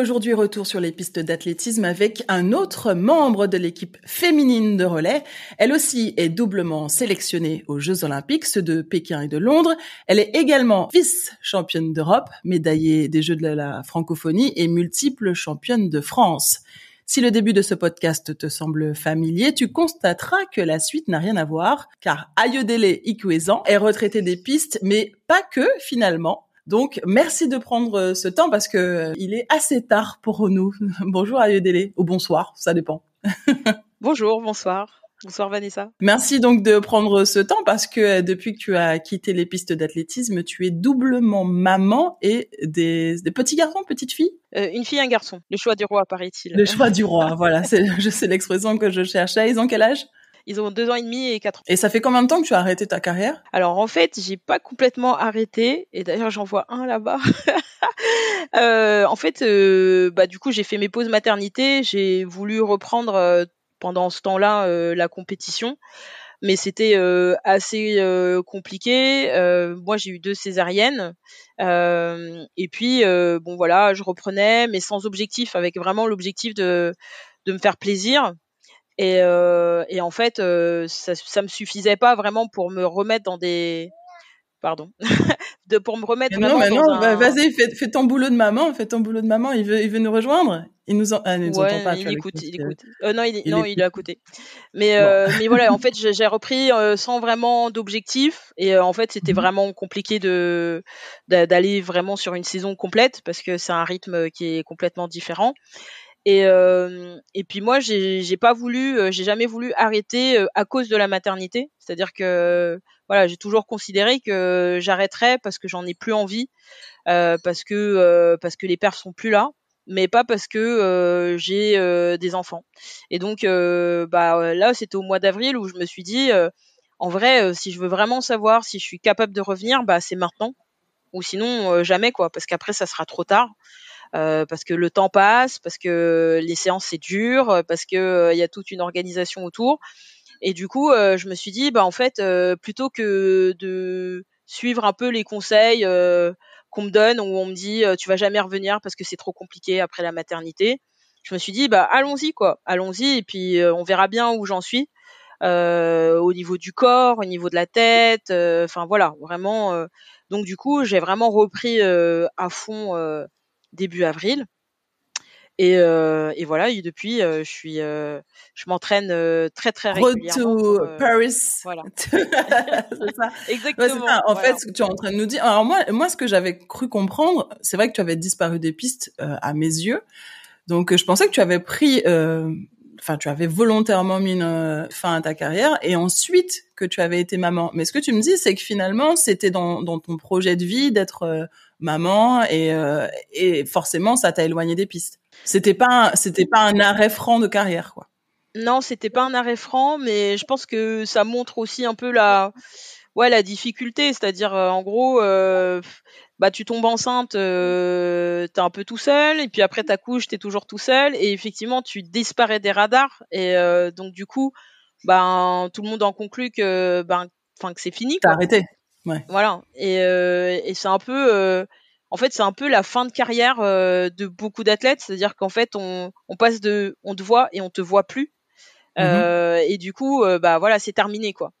Aujourd'hui, retour sur les pistes d'athlétisme avec un autre membre de l'équipe féminine de relais. Elle aussi est doublement sélectionnée aux Jeux Olympiques, ceux de Pékin et de Londres. Elle est également vice-championne d'Europe, médaillée des Jeux de la francophonie et multiple championne de France. Si le début de ce podcast te semble familier, tu constateras que la suite n'a rien à voir, car Ayodele Ikwezan est retraité des pistes, mais pas que finalement. Donc, merci de prendre euh, ce temps parce que euh, il est assez tard pour nous. Bonjour Ayodele, ou bonsoir, ça dépend. Bonjour, bonsoir. Bonsoir Vanessa. Merci donc de prendre ce temps parce que euh, depuis que tu as quitté les pistes d'athlétisme, tu es doublement maman et des, petits garçons, petites filles Une fille et un garçon. Le choix du roi, paraît-il. Le choix du roi, voilà. C'est, je sais l'expression que je cherchais. Ils ont quel âge? Ils ont deux ans et demi et quatre ans. Et ça fait combien de temps que tu as arrêté ta carrière? Alors en fait, j'ai pas complètement arrêté. Et d'ailleurs, j'en vois un là-bas. euh, en fait, euh, bah du coup, j'ai fait mes pauses maternité. J'ai voulu reprendre euh, pendant ce temps-là euh, la compétition mais c'était euh, assez euh, compliqué. Euh, moi, j'ai eu deux césariennes, et puis bon voilà, je reprenais, mais sans objectif, avec vraiment l'objectif de de me faire plaisir. Et, euh, et en fait, euh, ça, ça me suffisait pas vraiment pour me remettre dans des pardon, de pour me remettre non, mais non, bah, vas-y, fais, fais, ton boulot de maman, fais ton boulot de maman. Il veut, il veut nous rejoindre. Il nous, en... ah, nous ouais, entend pas. Il écoute, il écoute. Euh, non, il, il non, il est à côté. Mais, euh, mais voilà, en fait, j'ai repris euh, sans vraiment d'objectif, et en fait, c'était mmh. vraiment compliqué de d'aller vraiment sur une saison complète parce que c'est un rythme qui est complètement différent. Et, euh, et puis moi, j'ai pas euh, jamais voulu arrêter euh, à cause de la maternité. C'est-à-dire que voilà, j'ai toujours considéré que j'arrêterais parce que j'en ai plus envie, parce que parce que les pères sont plus là, mais pas parce que j'ai des enfants. Et donc bah là, c'était au mois d'avril où je me suis dit, en vrai, si je veux vraiment savoir si je suis capable de revenir, bah c'est maintenant, ou sinon jamais quoi, parce qu'après ça sera trop tard. Euh, parce que le temps passe, parce que les séances c'est dur, parce que euh, il y a toute une organisation autour. Et du coup, euh, je me suis dit, bah en fait, plutôt que de suivre un peu les conseils qu'on me donne, où on me dit, tu vas jamais revenir parce que c'est trop compliqué après la maternité, je me suis dit, bah allons-y quoi, allons-y et puis on verra bien où j'en suis. Euh, au niveau du corps, au niveau de la tête, enfin voilà, vraiment. donc du coup, j'ai vraiment repris à fond début avril. Et, euh, et, voilà, et depuis, euh, je suis, euh, je m'entraîne très très régulièrement. Road to Paris. Voilà. c'est ça. Exactement. Ouais, ça. En voilà. fait, ce que tu es en train de nous dire. Alors moi, moi, ce que j'avais cru comprendre, c'est vrai que tu avais disparu des pistes à mes yeux. Donc, je pensais que tu avais pris, enfin, tu avais volontairement mis une fin à ta carrière et ensuite que tu avais été maman. Mais ce que tu me dis, c'est que finalement, c'était dans, ton projet de vie d'être maman et, euh, et forcément ça t'a éloigné des pistes. C'était pas c'était pas un arrêt franc de carrière quoi. Non, c'était pas un arrêt franc, mais je pense que ça montre aussi un peu la ouais la difficulté, c'est-à-dire euh, en gros euh, bah tu tombes enceinte, euh, t'es un peu tout seul et puis après t'accouches, t'es toujours tout seul et effectivement tu disparais des radars et euh, donc du coup ben tout le monde en conclut que ben enfin que c'est fini. T'as arrêté. Ouais. Voilà. Et, euh, et c'est un peu, euh, en fait, c'est un peu la fin de carrière euh, de beaucoup d'athlètes. C'est-à-dire qu'en fait, on, on passe de, on te voit et on te voit plus. Mmh. et du coup, bah voilà, c'est terminé quoi.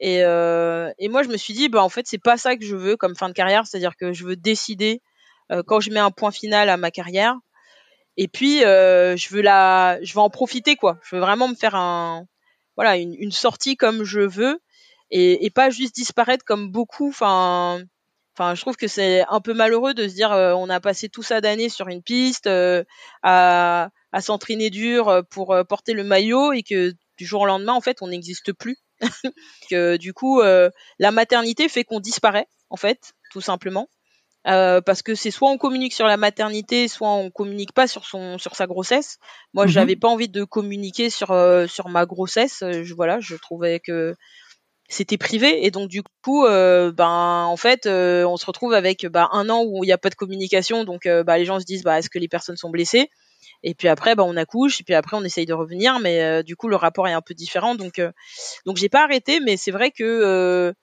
Et, et moi, je me suis dit, bah en fait, c'est pas ça que je veux comme fin de carrière. C'est-à-dire que je veux décider quand je mets un point final à ma carrière. Et puis, je veux la, je veux en profiter quoi. Je veux vraiment me faire un, voilà, une, sortie comme je veux et, pas juste disparaître comme beaucoup. Enfin, enfin, je trouve que c'est un peu malheureux de se dire euh, on a passé tout ça d'années sur une piste euh, à, à s'entraîner dur euh, pour euh, porter le maillot et que du jour au lendemain, en fait, on n'existe plus. que du coup, la maternité fait qu'on disparaît, en fait, tout simplement. Euh, parce que c'est soit on communique sur la maternité, soit on communique pas sur son sur sa grossesse. Moi, mmh j'avais pas envie de communiquer sur euh, sur ma grossesse. Je, voilà, je trouvais que c'était privé et donc du coup euh, ben en fait euh, on se retrouve avec bah, un an où il n'y a pas de communication donc euh, bah, les gens se disent bah est-ce que les personnes sont blessées? Et puis après bah, on accouche et puis après on essaye de revenir mais du coup le rapport est un peu différent donc donc j'ai pas arrêté mais c'est vrai que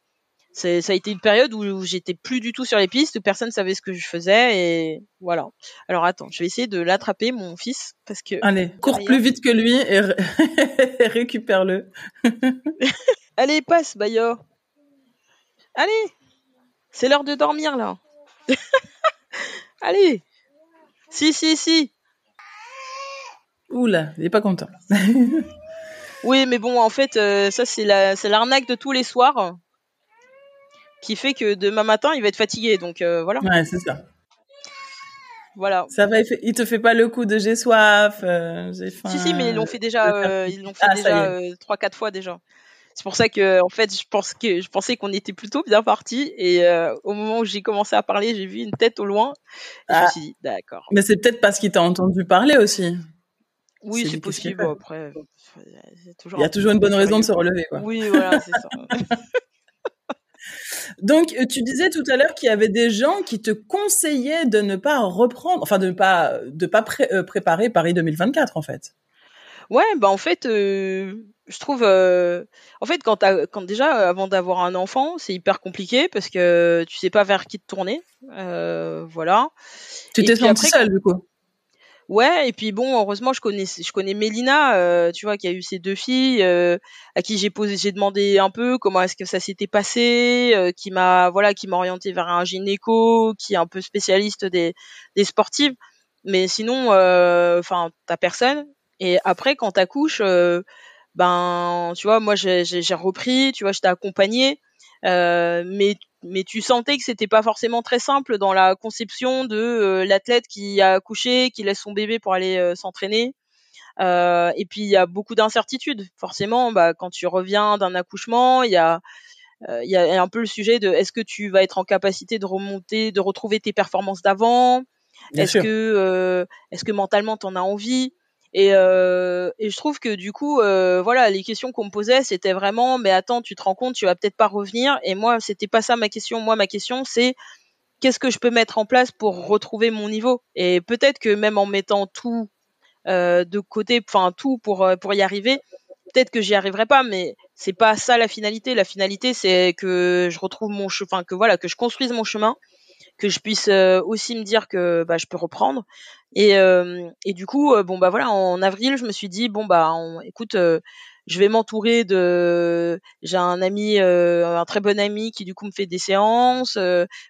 ça a été une période où, j'étais plus du tout sur les pistes, personne savait ce que je faisais et voilà. Alors attends, je vais essayer de l'attraper mon fils parce que Allez, cours plus vite que lui et, récupère-le. Allez, passe Bayo. Allez. C'est l'heure de dormir là. Allez. Si si si. Oula, il est pas content. oui, mais bon, en fait, euh, ça c'est la, c'est l'arnaque de tous les soirs qui fait que demain matin, il va être fatigué. Donc euh, voilà. Ouais, c'est ça. Voilà. Ça va, il te fait pas le coup de j'ai soif, euh, j'ai faim. Si si, mais ils l'ont fait déjà, ils l'ont fait ah, déjà trois quatre fois déjà. C'est pour ça que en fait, je pense que je pensais qu'on était plutôt bien parti et au moment où j'ai commencé à parler, j'ai vu une tête au loin. Et Je me ah. suis dit d'accord. Mais c'est peut-être parce qu'il t'a entendu parler aussi. Oui, c'est possible. Après, il y a toujours une bonne raison de se relever. Quoi. Oui, voilà, c'est ça. Donc, euh, tu disais tout à l'heure qu'il y avait des gens qui te conseillaient de ne pas reprendre, enfin de ne pas de pas euh, préparer Paris 2024 en fait. Ouais, bah en fait, euh, je trouve, en fait, quand, quand déjà avant d'avoir un enfant, c'est hyper compliqué parce que tu sais pas vers qui te tourner, voilà. Tu t'es sentie seule du coup. Ouais, et puis bon, heureusement, je connais, je connais Mélina, euh, tu vois, qui a eu ses deux filles, euh, à qui j'ai posé, j'ai demandé un peu comment est-ce que ça s'était passé, euh, qui m'a, voilà, qui m'a orienté vers un gynéco, qui est un peu spécialiste des, des sportives. Mais sinon, enfin, t'as personne. Et après, quand t'accouches, ben, tu vois, moi, j'ai repris, tu vois, je t'ai accompagné. Euh, mais mais tu sentais que c'était pas forcément très simple dans la conception de euh, l'athlète qui a accouché, qui laisse son bébé pour aller euh, s'entraîner. Euh, et puis il y a beaucoup d'incertitudes. Forcément, bah, quand tu reviens d'un accouchement, il y a il y a un peu le sujet de est-ce que tu vas être en capacité de remonter, de retrouver tes performances d'avant? Est-ce que est-ce que mentalement t'en as envie? Et, euh, et, je trouve que du coup, euh, voilà, les questions qu'on me posait, c'était vraiment, mais attends, tu te rends compte, tu vas peut-être pas revenir. Et moi, c'était pas ça ma question. Moi, ma question, c'est qu'est-ce que je peux mettre en place pour retrouver mon niveau? Et peut-être que même en mettant tout euh, de côté, enfin tout pour y arriver, peut-être que j'y arriverai pas. Mais c'est pas ça la finalité. La finalité, c'est que je retrouve mon chemin, que voilà, que je construise mon chemin que je puisse euh, aussi me dire que bah, je peux reprendre. Et, euh, et du coup, euh, bon bah voilà, en avril, je me suis dit bon bah écoute, je vais m'entourer de. J'ai un ami, un très bon ami qui du coup me fait des séances.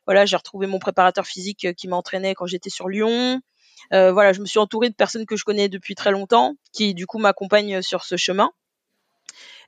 voilà, j'ai retrouvé mon préparateur physique qui m'entraînait quand j'étais sur Lyon. voilà, je me suis entourée de personnes que je connais depuis très longtemps, qui du coup m'accompagnent sur ce chemin.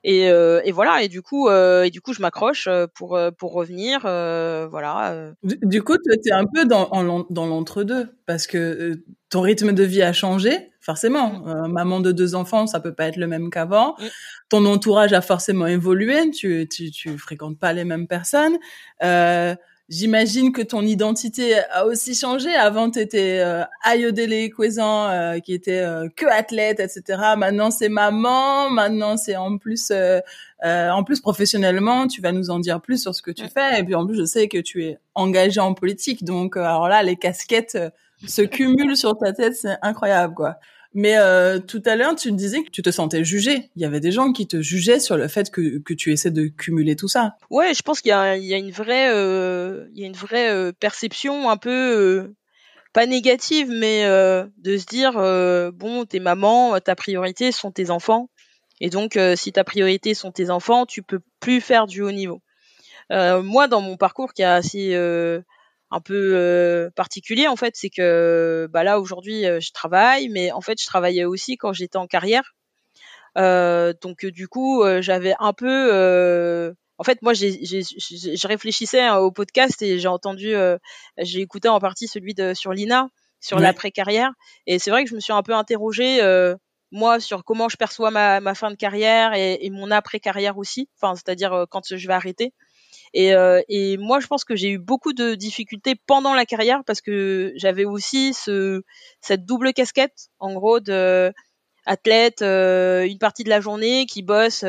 Et, euh, et, voilà. Et du coup, euh, et du coup, je m'accroche euh, pour pour revenir. voilà. Du, coup, tu es un peu dans dans l'entre-deux parce que ton rythme de vie a changé, forcément. Mmh. maman de deux enfants, ça peut pas être le même qu'avant. Mmh. Ton entourage a forcément évolué. Tu tu tu fréquentes pas les mêmes personnes. Euh, J'imagine que ton identité a aussi changé. Avant, tu étais euh, Ayodele euh, qui était euh, que athlète, etc. Maintenant, c'est maman. Maintenant, c'est en plus, euh, euh, en plus professionnellement, tu vas nous en dire plus sur ce que tu fais. Et puis en plus, je sais que tu es engagé en politique. Donc, alors là, les casquettes se cumulent sur ta tête, c'est incroyable, quoi. Mais euh, tout à l'heure, tu me disais que tu te sentais jugé. Il y avait des gens qui te jugeaient sur le fait que, tu essaies de cumuler tout ça. Ouais, je pense qu'il y, a une vraie, euh, il y a une vraie euh, perception un peu euh, pas négative, mais euh, de se dire bon, t'es maman, ta priorité sont tes enfants, et donc si ta priorité sont tes enfants, tu peux plus faire du haut niveau. moi, dans mon parcours qui a assez un peu euh, particulier en fait, c'est que bah là aujourd'hui euh, je travaille, mais en fait je travaillais aussi quand j'étais en carrière. Euh, donc du coup j'avais un peu en fait, moi, j'ai, je réfléchissais hein, au podcast et j'ai entendu, j'ai écouté en partie celui de sur Lina, sur l'après-carrière. Et c'est vrai que je me suis un peu interrogée, moi, sur comment je perçois ma, ma fin de carrière et, et mon après-carrière aussi. Enfin, c'est-à-dire quand je vais arrêter. Et, euh, et moi, je pense que j'ai eu beaucoup de difficultés pendant la carrière parce que j'avais aussi ce, cette double casquette, en gros, de athlète euh, une partie de la journée qui bosse 35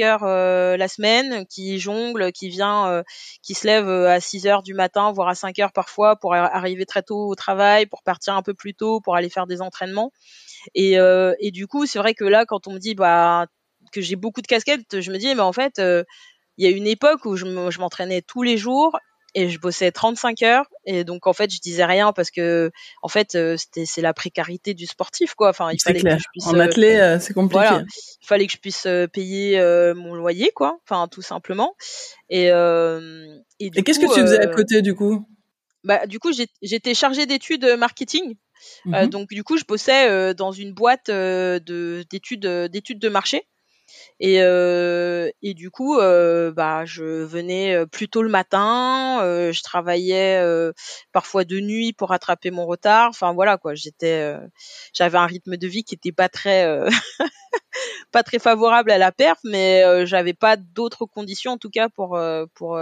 euh, heures euh, la semaine, qui jongle, qui vient, qui se lève à 6 heures du matin, voire à 5 heures parfois pour arriver très tôt au travail, pour partir un peu plus tôt, pour aller faire des entraînements. Et, et du coup, c'est vrai que là, quand on me dit bah que j'ai beaucoup de casquettes, je me dis mais en fait il y a une époque où je m'entraînais tous les jours et je bossais 35 heures et donc en fait je disais rien parce que en fait euh, c'était c'est la précarité du sportif quoi. Enfin il fallait que je puisse en athlète euh, c'est compliqué. voilà, il fallait que je puisse euh, payer mon loyer quoi. Enfin tout simplement. Et et, et qu'est-ce que tu faisais à côté du coup? bah du coup j'étais chargée d'études marketing. Mmh donc du coup je bossais dans une boîte de d'études d'études de marché et, euh, du coup, euh, bah, je venais euh, plus tôt le matin, euh, je travaillais euh, parfois de nuit pour rattraper mon retard. Enfin voilà quoi, j'étais, j'avais un rythme de vie qui était pas très, pas très favorable à la perf, mais j'avais pas d'autres conditions en tout cas pour pour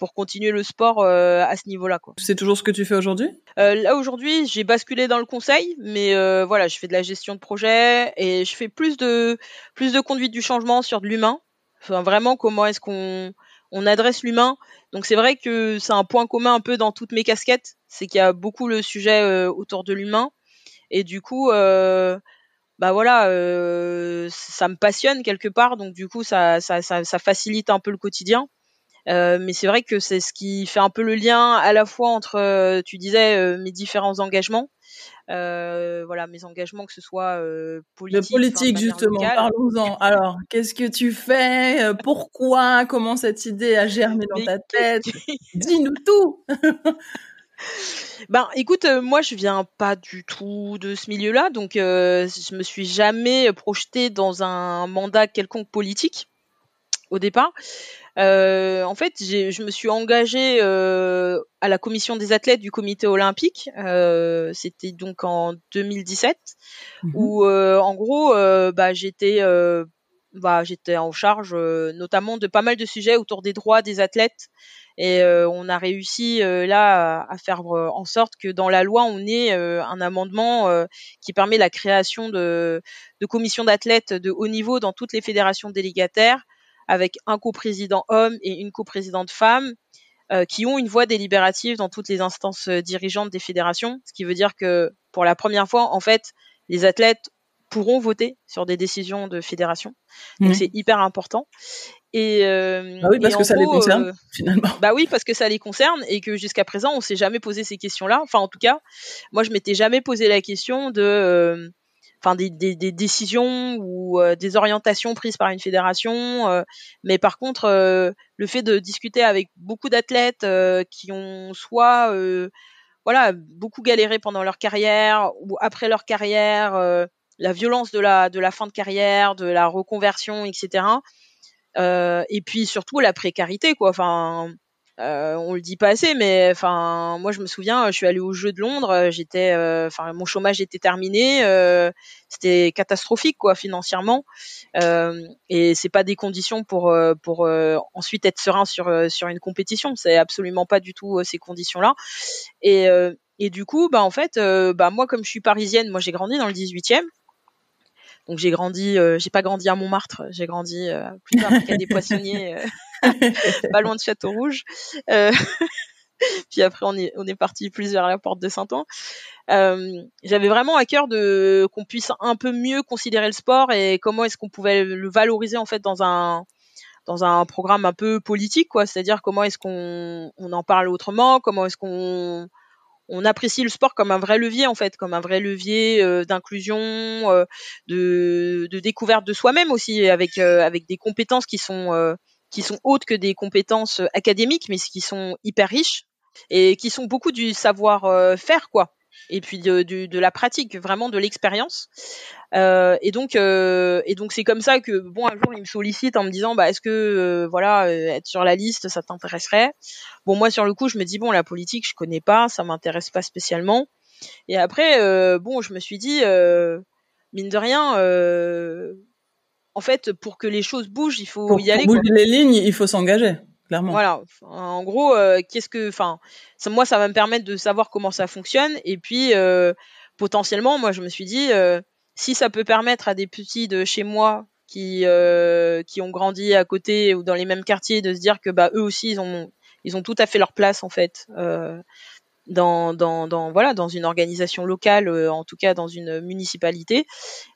pour continuer le sport euh, à ce niveau-là. Quoi. C'est toujours ce que tu fais aujourd'hui? Euh, Là aujourd'hui, j'ai basculé dans le conseil, mais euh, voilà, je fais de la gestion de projet et je fais plus de plus de conduite du changement sur de l'humain. Enfin, vraiment, comment est-ce qu'on on adresse l'humain Donc c'est vrai que c'est un point commun un peu dans toutes mes casquettes, c'est qu'il y a beaucoup le sujet autour de l'humain et du coup. Bah voilà, euh, ça me passionne quelque part, donc du coup ça, ça, ça, ça facilite un peu le quotidien. Euh, mais c'est vrai que c'est ce qui fait un peu le lien à la fois entre, euh, tu disais, euh, mes différents engagements. voilà, mes engagements, que ce soit politique. De politique, justement, parlons-en. Alors, qu'est-ce que tu fais Pourquoi Comment cette idée a germé dans ta tête Dis-nous tout Ben, écoute, moi, je viens pas du tout de ce milieu-là, donc je me suis jamais projetée dans un mandat quelconque politique au départ. Euh, en fait, je me suis engagée euh, à la commission des athlètes du comité olympique. Euh, C'était donc en 2017, mmh où en gros, bah, j'étais bah, j'étais en charge notamment de pas mal de sujets autour des droits des athlètes. Et on a réussi là à, faire en sorte que dans la loi, on ait un amendement qui permet la création de, de commissions d'athlètes de haut niveau dans toutes les fédérations délégataires avec un coprésident homme et une coprésidente femme euh, qui ont une voix délibérative dans toutes les instances euh, dirigeantes des fédérations, ce qui veut dire que pour la première fois, en fait, les athlètes pourront voter sur des décisions de fédération. Donc c'est hyper important. Et euh, bah oui, parce que ça les concerne euh, finalement. Bah oui, parce que ça les concerne et que jusqu'à présent on s'est jamais posé ces questions-là. Enfin, en tout cas, moi je m'étais jamais posé la question de enfin des, des, des, décisions ou euh, des orientations prises par une fédération. Euh, mais par contre, euh, le fait de discuter avec beaucoup d'athlètes qui ont soit voilà beaucoup galéré pendant leur carrière ou après leur carrière, la violence de la de la fin de carrière, de la reconversion, etc. et puis surtout la précarité quoi. Enfin euh, on le dit pas assez, mais enfin, moi je me souviens, je suis allée au Jeux de Londres, euh, j'étais, euh, enfin, mon chômage était terminé, c'était catastrophique quoi financièrement, et c'est pas des conditions pour pour ensuite être serein sur sur une compétition, c'est absolument pas du tout ces conditions là, et et du coup, bah en fait, bah moi comme je suis parisienne, moi j'ai grandi dans le 18e, donc j'ai grandi, j'ai pas grandi à Montmartre, j'ai grandi plus tard à des Poissonniers pas loin de Château Rouge. Euh, puis après, on est, on est parti plus vers la porte de Saint-Ouen. Euh, J'avais vraiment à cœur de qu'on puisse un peu mieux considérer le sport et comment est-ce qu'on pouvait le valoriser en fait dans un dans un programme un peu politique, quoi. C'est-à-dire comment est-ce qu'on on en parle autrement, comment est-ce qu'on on apprécie le sport comme un vrai levier en fait, comme un vrai levier euh, d'inclusion, euh, de, de, découverte de soi-même aussi, avec euh, avec des compétences qui sont qui sont autres que des compétences académiques, mais qui sont hyper riches et qui sont beaucoup du savoir faire quoi et puis de, de, de, la pratique, vraiment de l'expérience. Euh, et donc, euh, et donc c'est comme ça que bon un jour il me sollicite en me disant bah est-ce que euh, voilà être sur la liste ça t'intéresserait? Bon moi sur le coup je me dis bon la politique je connais pas, ça m'intéresse pas spécialement. Et après bon je me suis dit mine de rien en fait, pour que les choses bougent, il faut y aller. Pour bouger les lignes, il faut s'engager, Voilà. En gros, euh, qu'est-ce que, enfin, moi, ça va me permettre de savoir comment ça fonctionne, et puis euh, potentiellement, moi, je me suis dit, euh, si ça peut permettre à des petits de chez moi qui ont grandi à côté ou dans les mêmes quartiers de se dire que bah eux aussi ils ont ils ont tout à fait leur place en fait dans, dans, dans, voilà, dans une organisation locale, en tout cas dans une municipalité, et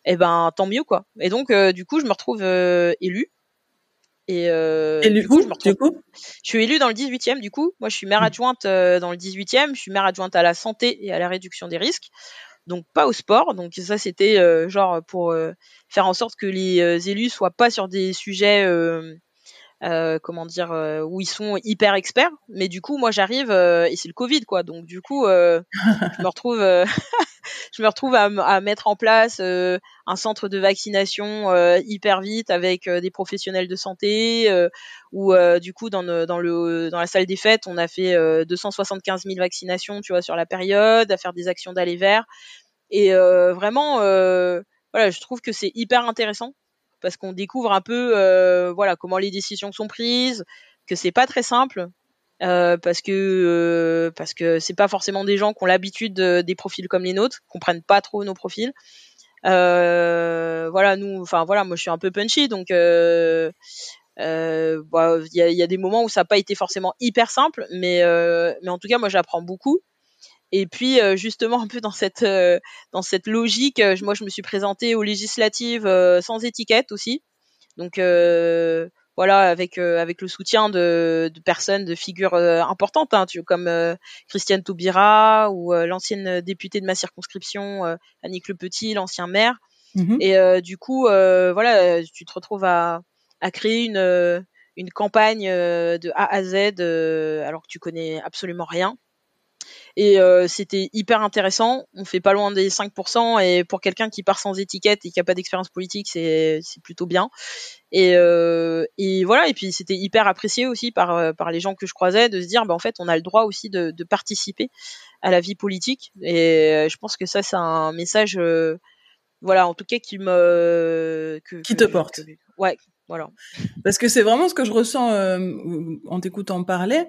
eh ben tant mieux quoi. Et donc du coup je me retrouve élue. Et, euh, du coup, je me retrouve... coup? Je suis élue dans le 18e, du coup. Moi, je suis maire mmh. adjointe euh, dans le 18e. Je suis maire adjointe à la santé et à la réduction des risques. Donc, pas au sport. Donc, ça, c'était euh, genre pour euh, faire en sorte que les élus soient pas sur des sujets euh, comment dire, euh, où ils sont hyper experts. Mais du coup, moi, j'arrive euh, et c'est le Covid, quoi. Donc du coup, je me retrouve, je me retrouve à, mettre en place un centre de vaccination hyper vite avec des professionnels de santé. où du coup, dans, dans le dans la salle des fêtes, on a fait 275 000 vaccinations, tu vois, sur la période, à faire des actions d'aller vers. Et vraiment, voilà, je trouve que c'est hyper intéressant parce qu'on découvre un peu euh, voilà comment les décisions sont prises, que c'est pas très simple. Euh, parce que euh, parce que c'est pas forcément des gens qui ont l'habitude des profils comme les nôtres, comprennent pas trop nos profils. voilà, nous, enfin voilà, moi je suis un peu punchy, donc il bah, y, a, y, a, des moments où ça n'a pas été forcément hyper simple, mais mais en tout cas moi j'apprends beaucoup. Et puis euh, justement un peu dans cette euh, dans cette logique, euh, moi je me suis présentée aux législatives sans étiquette aussi. Donc voilà, avec avec le soutien de, de personnes, de figures importantes, hein, tu, comme Christiane Taubira ou l'ancienne députée de ma circonscription, Annick Le Petit, l'ancien maire. Mmh Et du coup, voilà, tu te retrouves à, à créer une une campagne de A à Z alors que tu connais absolument rien. Et euh, c'était hyper intéressant. On fait pas loin des 5%. Et pour quelqu'un qui part sans étiquette et qui a pas d'expérience politique, c'est plutôt bien. Et, euh, et voilà. Et puis c'était hyper apprécié aussi par euh, par les gens que je croisais de se dire, bah en fait, on a le droit aussi de, de participer à la vie politique. Et je pense que ça, c'est un message, voilà, en tout cas qui me qui te porte. ouais, voilà. Parce que c'est vraiment ce que je ressens en t'écoutant parler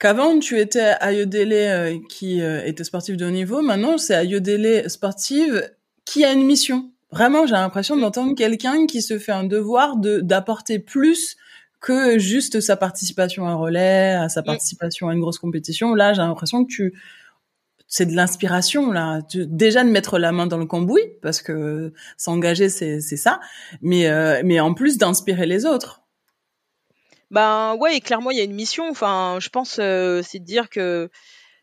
qu'avant tu étais Ayodele euh, qui euh, était sportive de haut niveau, maintenant c'est Ayodele sportive qui a une mission. Vraiment, j'ai l'impression d'entendre quelqu'un qui se fait un devoir de d'apporter plus que juste sa participation à un relais, à sa participation à une grosse compétition. Là, j'ai l'impression que tu c'est de l'inspiration là, déjà de mettre la main dans le cambouis parce que s'engager c'est c'est ça, mais euh, mais en plus d'inspirer les autres. Ben ouais, clairement il y a une mission. Enfin, je pense euh, c'est de dire que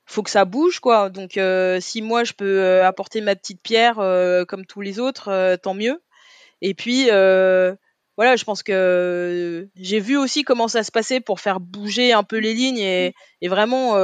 faut que ça bouge quoi. Donc euh, si moi je peux euh, apporter ma petite pierre comme tous les autres, tant mieux. Et puis voilà, je pense que j'ai vu aussi comment ça se passait pour faire bouger un peu les lignes et, et vraiment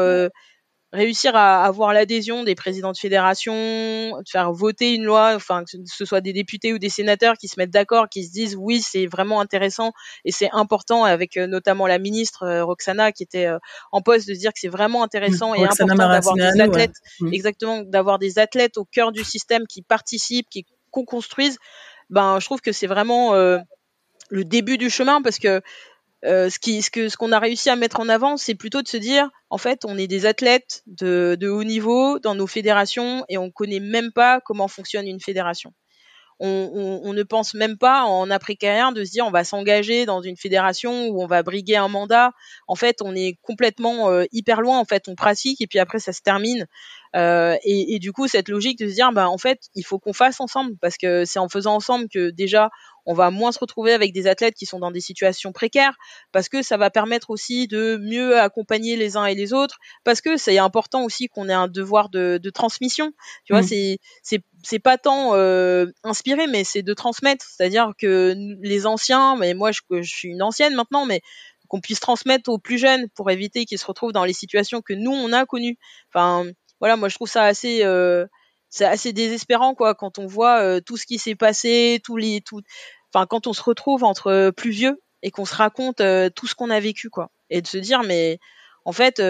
réussir à avoir l'adhésion des présidents de fédération, de faire voter une loi, enfin que ce soit des députés ou des sénateurs qui se mettent d'accord, qui se disent oui c'est vraiment intéressant et c'est important avec euh, notamment la ministre euh, Roxana qui était euh, en poste de dire que c'est vraiment intéressant et important d'avoir des athlètes, mm. exactement d'avoir des athlètes au cœur du système qui participent, qui co-construisent. Ben je trouve que c'est vraiment le début du chemin parce que euh, ce qui, ce que, ce qu'on a réussi à mettre en avant, c'est plutôt de se dire, en fait, on est des athlètes de, de haut niveau dans nos fédérations et on connaît même pas comment fonctionne une fédération. On, on, on, ne pense même pas en après-carrière de se dire on va s'engager dans une fédération où on va briguer un mandat. En fait, on est complètement euh, hyper loin. En fait, on pratique et puis après ça se termine. Euh, et, et, du coup, cette logique de se dire bah en fait, il faut qu'on fasse ensemble. Parce que c'est en faisant ensemble que déjà on va moins se retrouver avec des athlètes qui sont dans des situations précaires. Parce que ça va permettre aussi de mieux accompagner les uns et les autres. Parce que c'est important aussi qu'on ait un devoir de, de transmission. Tu vois mmh. c'est c'est c'est pas tant euh, inspiré mais c'est de transmettre. C'est-à-dire que les anciens mais moi je, je suis une ancienne maintenant mais qu'on puisse transmettre aux plus jeunes pour éviter qu'ils se retrouvent dans les situations que nous on a connues. Enfin voilà moi je trouve ça assez euh, c'est assez désespérant quoi quand on voit euh, tout ce qui s'est passé, tous les tout enfin quand on se retrouve entre euh, plus vieux et qu'on se raconte tout ce qu'on a vécu quoi. Et de se dire mais en fait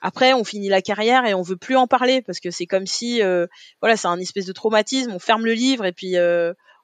après on finit la carrière et on veut plus en parler parce que c'est comme si voilà, c'est un espèce de traumatisme, on ferme le livre et puis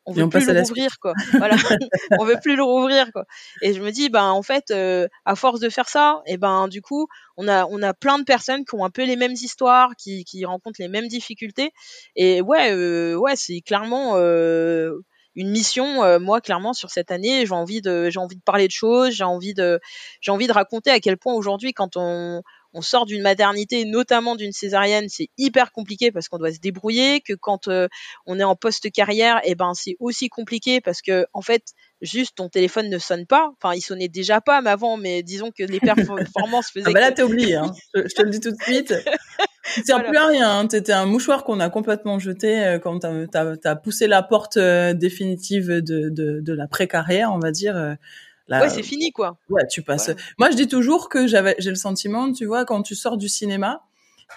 on veut plus le rouvrir quoi. Voilà. On veut plus le rouvrir quoi. Et je me dis ben en fait euh, à force de faire ça et ben du coup on a on a plein de personnes qui ont un peu les mêmes histoires qui qui rencontrent les mêmes difficultés. Et ouais euh, ouais c'est clairement euh, une mission moi clairement sur cette année j'ai envie de j'ai envie de parler de choses j'ai envie de j'ai envie de raconter à quel point aujourd'hui quand on on sort d'une maternité, notamment d'une césarienne, c'est hyper compliqué parce qu'on doit se débrouiller, que quand euh, on est en post carrière, et eh ben c'est aussi compliqué parce que en fait juste ton téléphone ne sonne pas. Enfin, il sonnait déjà pas mais avant, mais disons que les performances faisaient. ah bah là, t'es oublié. Hein. Je, te le dis tout de suite. Tu sert plus à rien. Hein. T'étais un mouchoir qu'on a complètement jeté euh, quand t'as as, poussé la porte euh, définitive de, de, de la pré-carrière, on va dire. Ouais, c'est fini quoi. Ouais, tu passes. Moi, je dis toujours que j'avais, j'ai le sentiment, tu vois, quand tu sors du cinéma,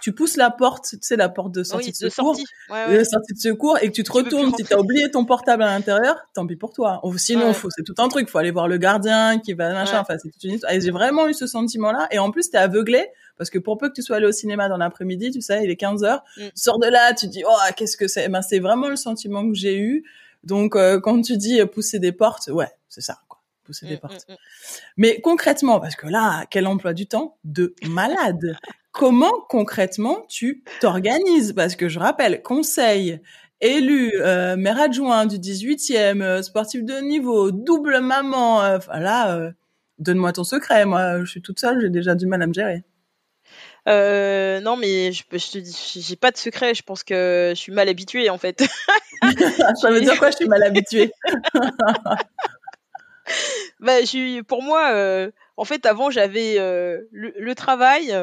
tu pousses la porte, tu sais, la porte de sortie de secours, de sortie de secour, et que tu te retournes, si t'as oublié ton portable à l'intérieur, tant pis pour toi. Sinon, faut, c'est tout un truc, faut aller voir le gardien qui va machin, enfin, c'est toute une histoire. Et j'ai vraiment eu ce sentiment-là, et en plus, t'es aveuglé, parce que pour peu que tu sois allé au cinéma dans l'après-midi, tu sais, il est 15 heures, mm. tu sors de là, tu dis, oh, qu'est-ce que c'est? Ben, c'est vraiment le sentiment que j'ai eu. Donc, euh, quand tu dis euh, pousser des portes, ouais, c'est ça. Pousser des mm, portes. Mm, Mais concrètement, parce que là, quel emploi du temps de malade comment concrètement tu t'organises? Parce que je rappelle, conseil, élu, euh, maire adjoint du 18e, euh, sportif de niveau, double maman, euh, voilà, euh, donne-moi ton secret. Moi, je suis toute seule, j'ai déjà du mal à me gérer. Euh, non, mais je, je te dis, j'ai pas de secret. Je pense que je suis mal habituée en fait. Ça veut dire quoi Je suis mal habituée? bah, pour moi, euh, en fait, avant j'avais euh, le, travail,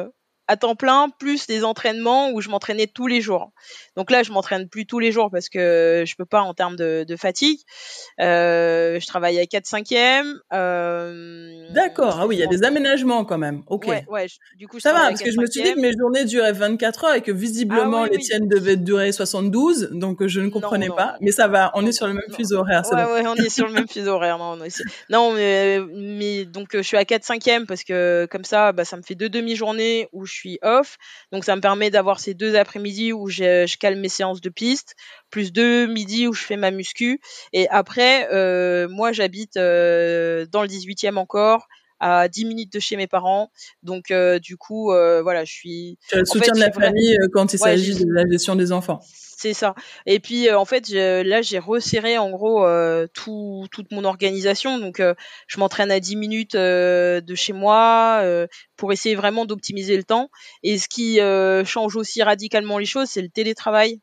à temps plein, plus des entraînements où je m'entraînais tous les jours. Donc là, je m'entraîne plus tous les jours parce que je peux pas en termes de, de fatigue. Euh, je travaille à 4 5 euh, D'accord. Ah oui, il y a des aménagements quand même. Ok. Ouais, ouais. Du coup, ça va parce que je me suis dit que mes journées duraient 24 heures et que visiblement ah les tiennes devaient durer 72, donc je ne comprenais pas. Mais ça va, on est sur le même fuseau horaire. Ouais, ouais, on est sur le même fuseau horaire. Non, non, mais, mais donc je suis à 4 5 parce que comme ça, bah, ça me fait deux demi-journées où je suis off. Donc ça me permet d'avoir ces deux après-midi où je, calme mes séances de piste, plus deux midi où je fais ma muscu. Et après, euh, moi j'habite euh, dans le 18e encore à 10 minutes de chez mes parents. Donc euh, du coup, euh, voilà, je suis. Tu as le soutien de la famille euh, quand il s'agit de la gestion des enfants. C'est ça. Et puis euh, en fait, là j'ai resserré en gros euh, tout, toute mon organisation. Donc euh, je m'entraîne à 10 minutes de chez moi pour essayer vraiment d'optimiser le temps. Et ce qui change aussi radicalement les choses, c'est le télétravail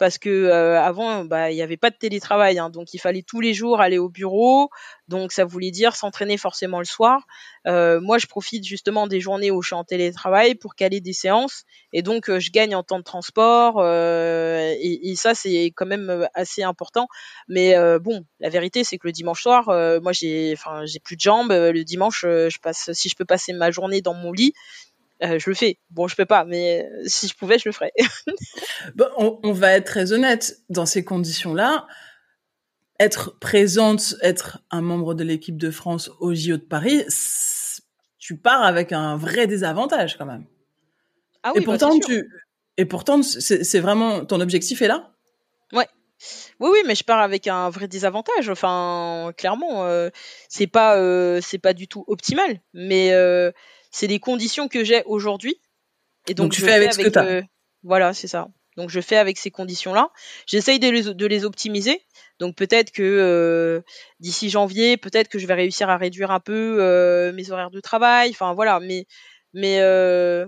parce que euh, avant bah il y avait pas de télétravail hein, donc il fallait tous les jours aller au bureau. Donc ça voulait dire s'entraîner forcément le soir. Euh, moi je profite justement des journées où je suis en télétravail pour caler des séances et donc euh, je gagne en temps de transport et, et, ça c'est quand même assez important. Mais bon la vérité c'est que le dimanche soir moi j'ai enfin j'ai plus de jambes. Le dimanche je passe si je peux passer ma journée dans mon lit euh, je le fais. Bon, je peux pas, mais euh, si je pouvais, je le ferais. bon, on, on, va être très honnête dans ces conditions-là. Être présente, être un membre de l'équipe de France au JO de Paris, tu pars avec un vrai désavantage quand même. Ah oui, et bah, pourtant, bah, tu et pourtant, c'est vraiment ton objectif est là. Ouais. Oui, oui, mais je pars avec un vrai désavantage. Enfin, clairement, euh, c'est pas, euh, c'est pas du tout optimal. Mais c'est les conditions que j'ai aujourd'hui. Et donc, tu fais avec, ce que euh, Voilà, c'est ça. Donc je fais avec ces conditions-là. J'essaye de les, de les optimiser. Donc peut-être que euh, d'ici janvier, peut-être que je vais réussir à réduire un peu euh, mes horaires de travail. Enfin voilà, mais mais euh,